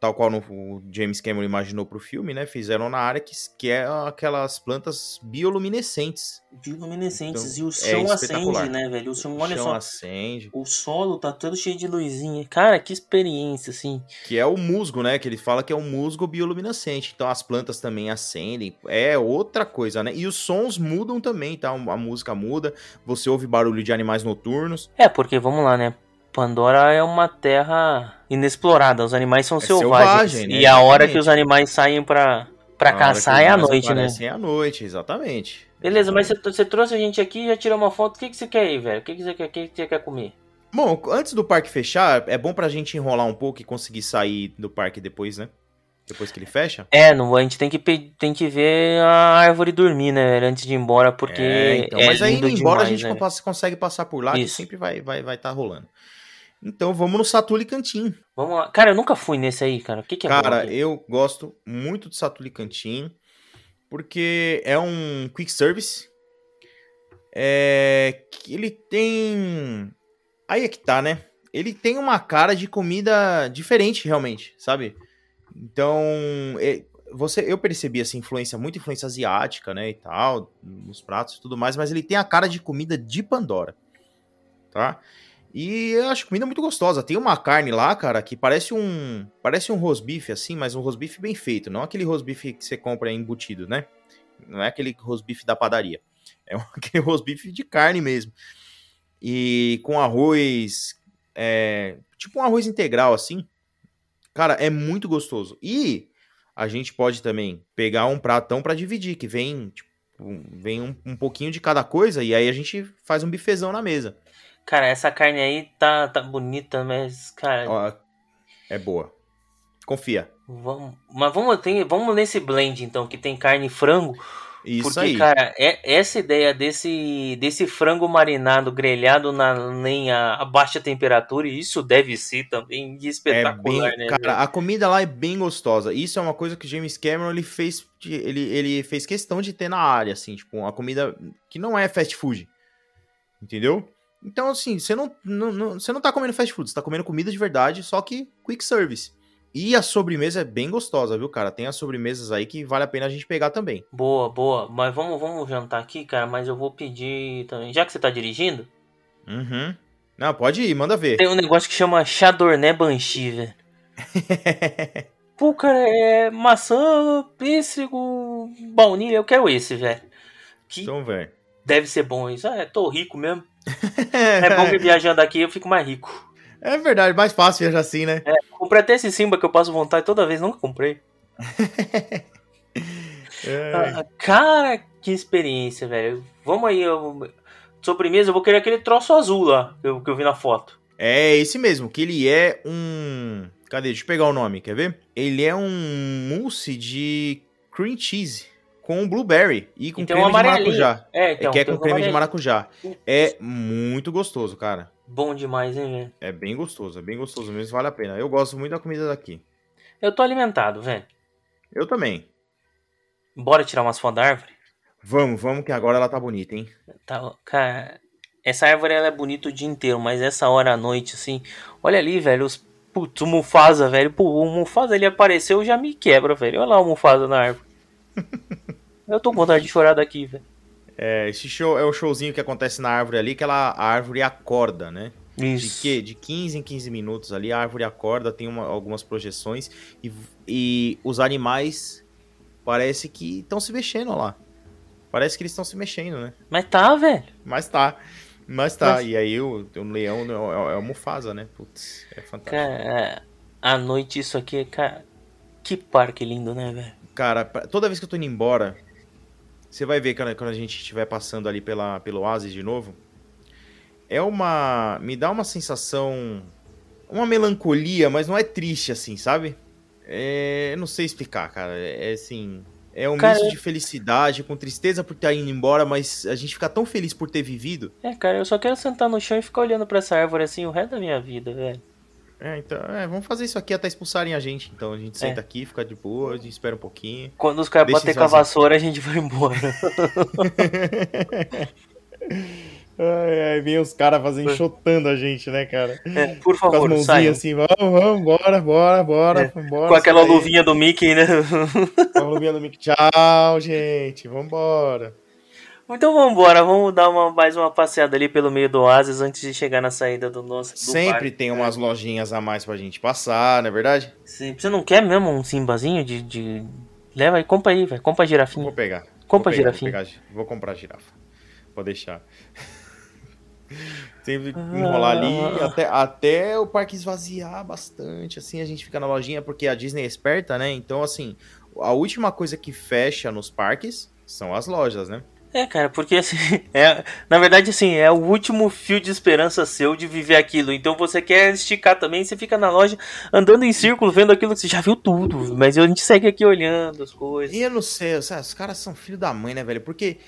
tal qual no, o James Cameron imaginou pro filme, né? Fizeram na área que, que é aquelas plantas bioluminescentes. Bioluminescentes. Então, e o é chão espetacular. acende, né, velho? O chão, O olha chão só. acende. O solo tá todo cheio de luzinha. Cara, que experiência, assim. Que é o musgo, né? Que ele fala que é um musgo bioluminescente. Então as plantas também acendem. É outra coisa, né? E os sons mudam também, tá? A música muda. Você ouve barulho de animais noturnos. É, porque vamos lá, né? Pandora é uma terra inexplorada, os animais são É selvagens. selvagem, né? E a hora Exatamente. que os animais saem pra, pra hora caçar é à noite, né? É à noite, exatamente. Beleza, mas você, trouxe a gente aqui e já tirou uma foto. O que, que você quer aí, velho? O que, que você quer, que, que você quer comer? Bom, antes do parque fechar, é bom pra gente enrolar um pouco e conseguir sair do parque depois, né? Depois que ele fecha. É, não, a gente tem que, tem que ver a árvore dormir, né, velho, antes de ir embora, porque É, então, é mas aí indo embora a demais, gente né? consegue passar por lá, que Isso. sempre vai vai vai tá rolando. Então vamos no Satuli Cantin. Vamos lá. Cara, eu nunca fui nesse aí, cara. O que, que é Cara, eu gosto muito do Satuli Cantin, porque é um quick service. É, ele tem. Aí é que tá, né? Ele tem uma cara de comida diferente, realmente, sabe? Então, é, você, eu percebi essa influência, muita influência asiática, né, e tal, nos pratos e tudo mais, mas ele tem a cara de comida de Pandora, tá? E eu acho comida muito gostosa. Tem uma carne lá, cara, que parece um parece um rosbife assim, mas um rosbife bem feito, não aquele rosbife que você compra embutido, né? Não é aquele rosbife da padaria. É aquele rosbife de carne mesmo. E com arroz, é, tipo um arroz integral assim, Cara, é muito gostoso. E a gente pode também pegar um pratão pra dividir, que vem, tipo, vem um, um pouquinho de cada coisa, e aí a gente faz um bifezão na mesa. Cara, essa carne aí tá, tá bonita, mas, cara, Ó, é boa. Confia. vamos, mas vamos, tem, vamos nesse blend então, que tem carne e frango. Isso porque, aí. cara, é, essa ideia desse, desse frango marinado, grelhado na lenha a baixa temperatura, e isso deve ser também de É espetacular, bem, né? cara, velho? a comida lá é bem gostosa. Isso é uma coisa que o James Cameron ele fez, ele, ele fez questão de ter na área, assim, tipo, uma comida que não é fast food. Entendeu? Então, assim, você não, não, não- você não tá comendo fast food, você tá comendo comida de verdade, só que quick service. E a sobremesa é bem gostosa, viu, cara? Tem as sobremesas aí que vale a pena a gente pegar também. Boa, boa. Mas vamos, vamos jantar aqui, cara, mas eu vou pedir também. Já que você tá dirigindo, Uhum. Não, pode ir, manda ver. tem um negócio que chama Chardonnay Banshee, velho. Pô, cara, é maçã, pêssego, baunilha. Eu quero esse, velho. Que então, velho. deve ser bom isso. Ah, tô rico mesmo. É bom que viajando aqui eu fico mais rico. É verdade, mais fácil viajar assim, né? Comprei até esse Simba que eu passo vontade toda vez, nunca comprei. É. Ah, cara, que experiência, velho. Vamos aí, eu... sobremesa, eu vou querer aquele troço azul lá, que eu, que eu vi na foto. É esse mesmo, que ele é um. Cadê? Deixa eu pegar o nome, quer ver? Ele é um mousse de cream cheese com blueberry e com E um creme de maracujá. É, É então. que é com creme de maracujá. É muito gostoso, cara. Bom demais, hein, velho. É bem gostoso, é bem gostoso mesmo, vale a pena. Eu gosto muito da comida daqui. Eu tô alimentado, velho. Eu também. Bora tirar umas fotos da árvore? Vamos, vamos, que agora ela tá bonita, hein? Tá, cara, essa árvore ela é bonita o dia inteiro, mas essa hora à noite, assim, olha ali, velho, os putz, o Mufasa, velho, pô, o Mufasa ele apareceu já me quebra, velho. Olha lá o Mufasa na árvore. Eu tô com vontade de chorar daqui, velho. É, esse show é o showzinho que acontece na árvore ali, que ela, a árvore acorda, né? De Isso. que? De 15 em 15 minutos ali, a árvore acorda, tem uma- algumas projeções e, e os animais parece que estão se mexendo lá. Parece que eles estão se mexendo, né? Mas tá, velho. Mas tá. Mas tá. Mas- E aí o, o leão é, o- é o Mufasa, né? Putz, é fantástico. Cara, à noite isso aqui, cara, que parque lindo, né, velho? Cara, toda vez que eu tô indo embora, você vai ver quando, quando a gente estiver passando ali pela, pelo oásis de novo. É uma. Me dá uma sensação. Uma melancolia, mas não é triste assim, sabe? É. eu Não sei explicar, cara. É, é assim. É um Cara, misto de felicidade, com tristeza por estar indo embora, mas a gente fica tão feliz por ter vivido. É, cara, eu só quero sentar no chão e ficar olhando pra essa árvore assim o resto da minha vida, velho. É, então, é, vamos fazer isso aqui até expulsarem a gente. Então a gente É. senta aqui, fica de boa, a gente espera um pouquinho. Quando os caras bater com a vassoura, a gente vai embora. Ai, vem os caras fazendo enxotando a gente, né, cara? É, por Com as favor, mãozinhas saiam. assim, vamos, vamos, bora, bora, bora, É, bora. Com aquela luvinha do Mickey, né? Com a luvinha do Mickey. Tchau, gente, vambora. Então vamos embora, vamos dar uma, mais uma passeada ali pelo meio do oásis antes de chegar na saída do nosso. do Sempre parque. tem umas lojinhas a mais pra gente passar, não é verdade? Sempre. Você não quer mesmo um simbazinho de. de... Leva aí, compra aí, velho. Compra a Vou girafinha. pegar. Compra vou pegar, girafinha. Vou, pegar, vou comprar girafa. Pode deixar. Sempre enrolar ali Ah. até, até o parque esvaziar bastante. Assim a gente fica na lojinha, porque a Disney é esperta, né? Então, assim, a última coisa que fecha nos parques são as lojas, né? É, cara, porque assim, é, na verdade, assim, é o último fio de esperança seu de viver aquilo. Então você quer esticar também, você fica na loja andando em círculo, vendo aquilo que você já viu tudo. Mas a gente segue aqui olhando as coisas. E eu não sei, sabe, os caras são filho da mãe, né, velho? Porque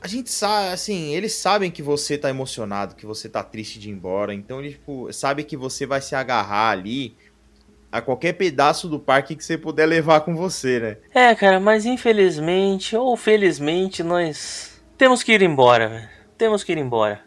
a gente sabe, assim, eles sabem que você tá emocionado, que você tá triste de ir embora. Então eles, tipo, sabem que você vai se agarrar ali a qualquer pedaço do parque que você puder levar com você, né? É, cara, mas infelizmente ou felizmente nós temos que ir embora, velho. Temos que ir embora.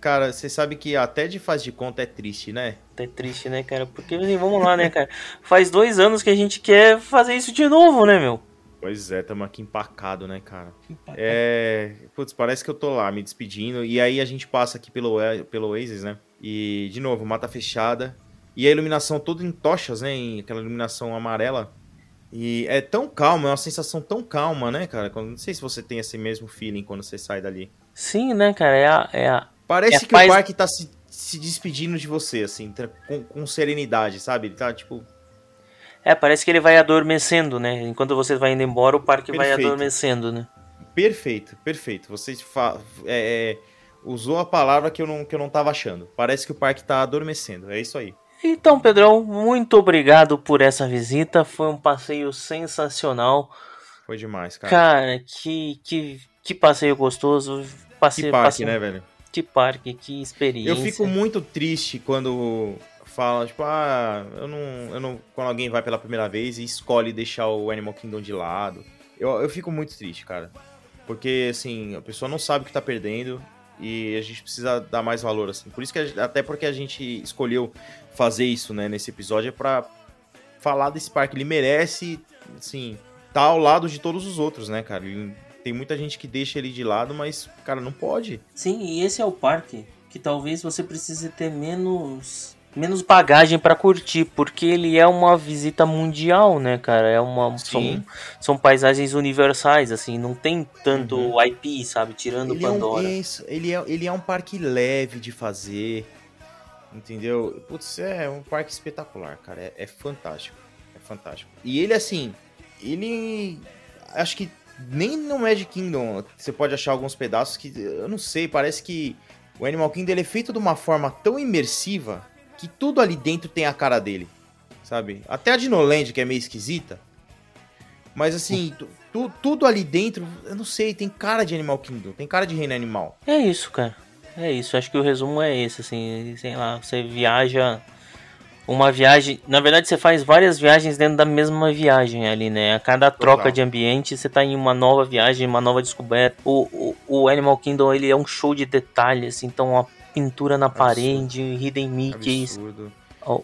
Cara, você sabe que até de faz de conta é triste, né? É triste, né, cara? Porque, assim, vamos lá, né, cara? Faz dois anos que a gente quer fazer isso de novo, né, meu? Pois é, tamo aqui empacado, né, cara? É. Putz, parece que eu tô lá me despedindo. E aí a gente passa aqui pelo, pelo Oasis, né? E, de novo, mata fechada. E a iluminação toda em tochas, né? Em aquela iluminação amarela. E é tão calma, é uma sensação tão calma, né, cara? Não sei se você tem esse mesmo feeling quando você sai dali. Sim, né, cara? É a, é a, Parece É que paz- o parque tá se, se despedindo de você, assim, com, com serenidade, sabe? Ele tá, tipo. É, parece que ele vai adormecendo, né? Enquanto você vai indo embora, o parque vai Perfeito. adormecendo, né? Perfeito, perfeito. Você fa- é, é, usou a palavra que eu, não, que eu não tava achando. Parece que o parque tá adormecendo. É isso aí. Então, Pedrão, muito obrigado por essa visita. Foi um passeio sensacional. Foi demais, cara. Cara, que, que, que passeio gostoso. Passeio, que parque, passeio- né, velho? Que parque, que experiência. Eu fico muito triste quando fala, tipo, ah, eu não, eu não. Quando alguém vai pela primeira vez e escolhe deixar o Animal Kingdom de lado. Eu, eu fico muito triste, cara. Porque, assim, a pessoa não sabe o que tá perdendo e a gente precisa dar mais valor, assim. Por isso que, até porque a gente escolheu fazer isso, né, nesse episódio, é pra falar desse parque. Ele merece, assim, tá ao lado de todos os outros, né, cara? Ele- tem muita gente que deixa ele de lado, mas, cara, não pode. Sim, e esse é o parque que talvez você precise ter menos menos bagagem pra curtir, porque ele é uma visita mundial, né, cara? É uma são, são paisagens universais, assim, não tem tanto IP, sabe, tirando Ele é, um, Pandora. isso, ele, é, ele é um parque leve de fazer, entendeu? Putz, é um parque espetacular, cara. É, é fantástico. É fantástico. E ele, assim, ele. Acho que nem no Magic Kingdom você pode achar alguns pedaços que. Eu não sei, parece que o Animal Kingdom ele é feito de uma forma tão imersiva que tudo ali dentro tem a cara dele, sabe? Até a Dinoland, que é meio esquisita. Mas assim, tu- tu- tudo ali dentro, eu não sei, tem cara de Animal Kingdom, tem cara de reino animal. É isso, cara. É isso. Acho que o resumo é esse, assim, sei lá, você viaja uma viagem, na verdade você faz várias viagens dentro da mesma viagem ali, né? A cada troca de ambiente você tá em uma nova viagem, uma nova descoberta. O, o, o Animal Kingdom ele é um show de detalhes, então a pintura na parede, hidden Mickeys, Absurdo.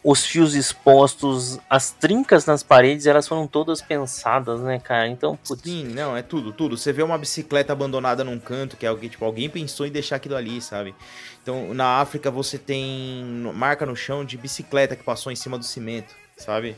os fios expostos, as trincas nas paredes, elas foram todas pensadas, né, cara? Então, putz, Sim, não, é tudo, tudo. Você vê uma bicicleta abandonada num canto, que é alguém, tipo, alguém pensou em deixar aquilo ali, sabe? Então, na África você tem marca no chão de bicicleta que passou em cima do cimento, sabe?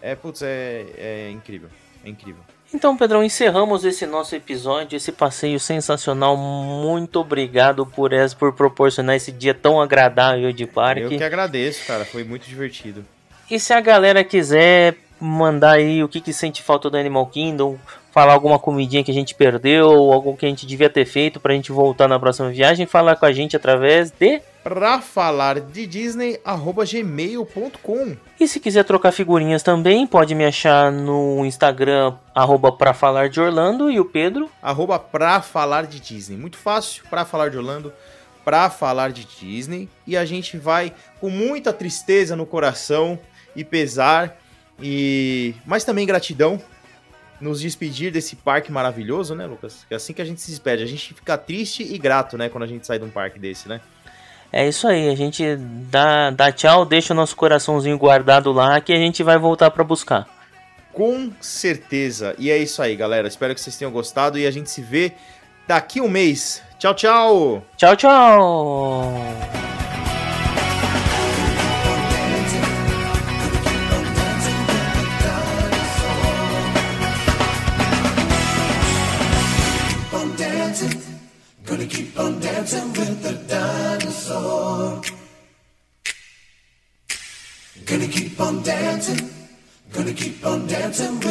É, putz, é, é incrível. É incrível. Então, Pedrão, encerramos esse nosso episódio, esse passeio sensacional. Muito obrigado por essa, por proporcionar esse dia tão agradável de Eu parque. que agradeço, cara. Foi muito divertido. E se a galera quiser mandar aí o que, que sente falta do Animal Kingdom, falar alguma comidinha que a gente perdeu, ou algo que a gente devia ter feito pra gente voltar na próxima viagem, falar com a gente através de. Pra falar de Disney, arroba gmail.com. E se quiser trocar figurinhas também, pode me achar no Instagram, arroba pra falar de Orlando, e o Pedro. arroba pra falar de Disney. Muito fácil, pra falar de Orlando, pra falar de Disney. E a gente vai com muita tristeza no coração e pesar, e mas também gratidão, nos despedir desse parque maravilhoso, né, Lucas? É assim que a gente se despede. A gente fica triste e grato, né, quando a gente sai de um parque desse, né? É isso aí, a gente dá, dá tchau, deixa o nosso coraçãozinho guardado lá que a gente vai voltar pra buscar. Com certeza. E é isso aí, galera. Espero que vocês tenham gostado e a gente se vê daqui um mês. Tchau, tchau! Tchau, tchau! Keep on dancing.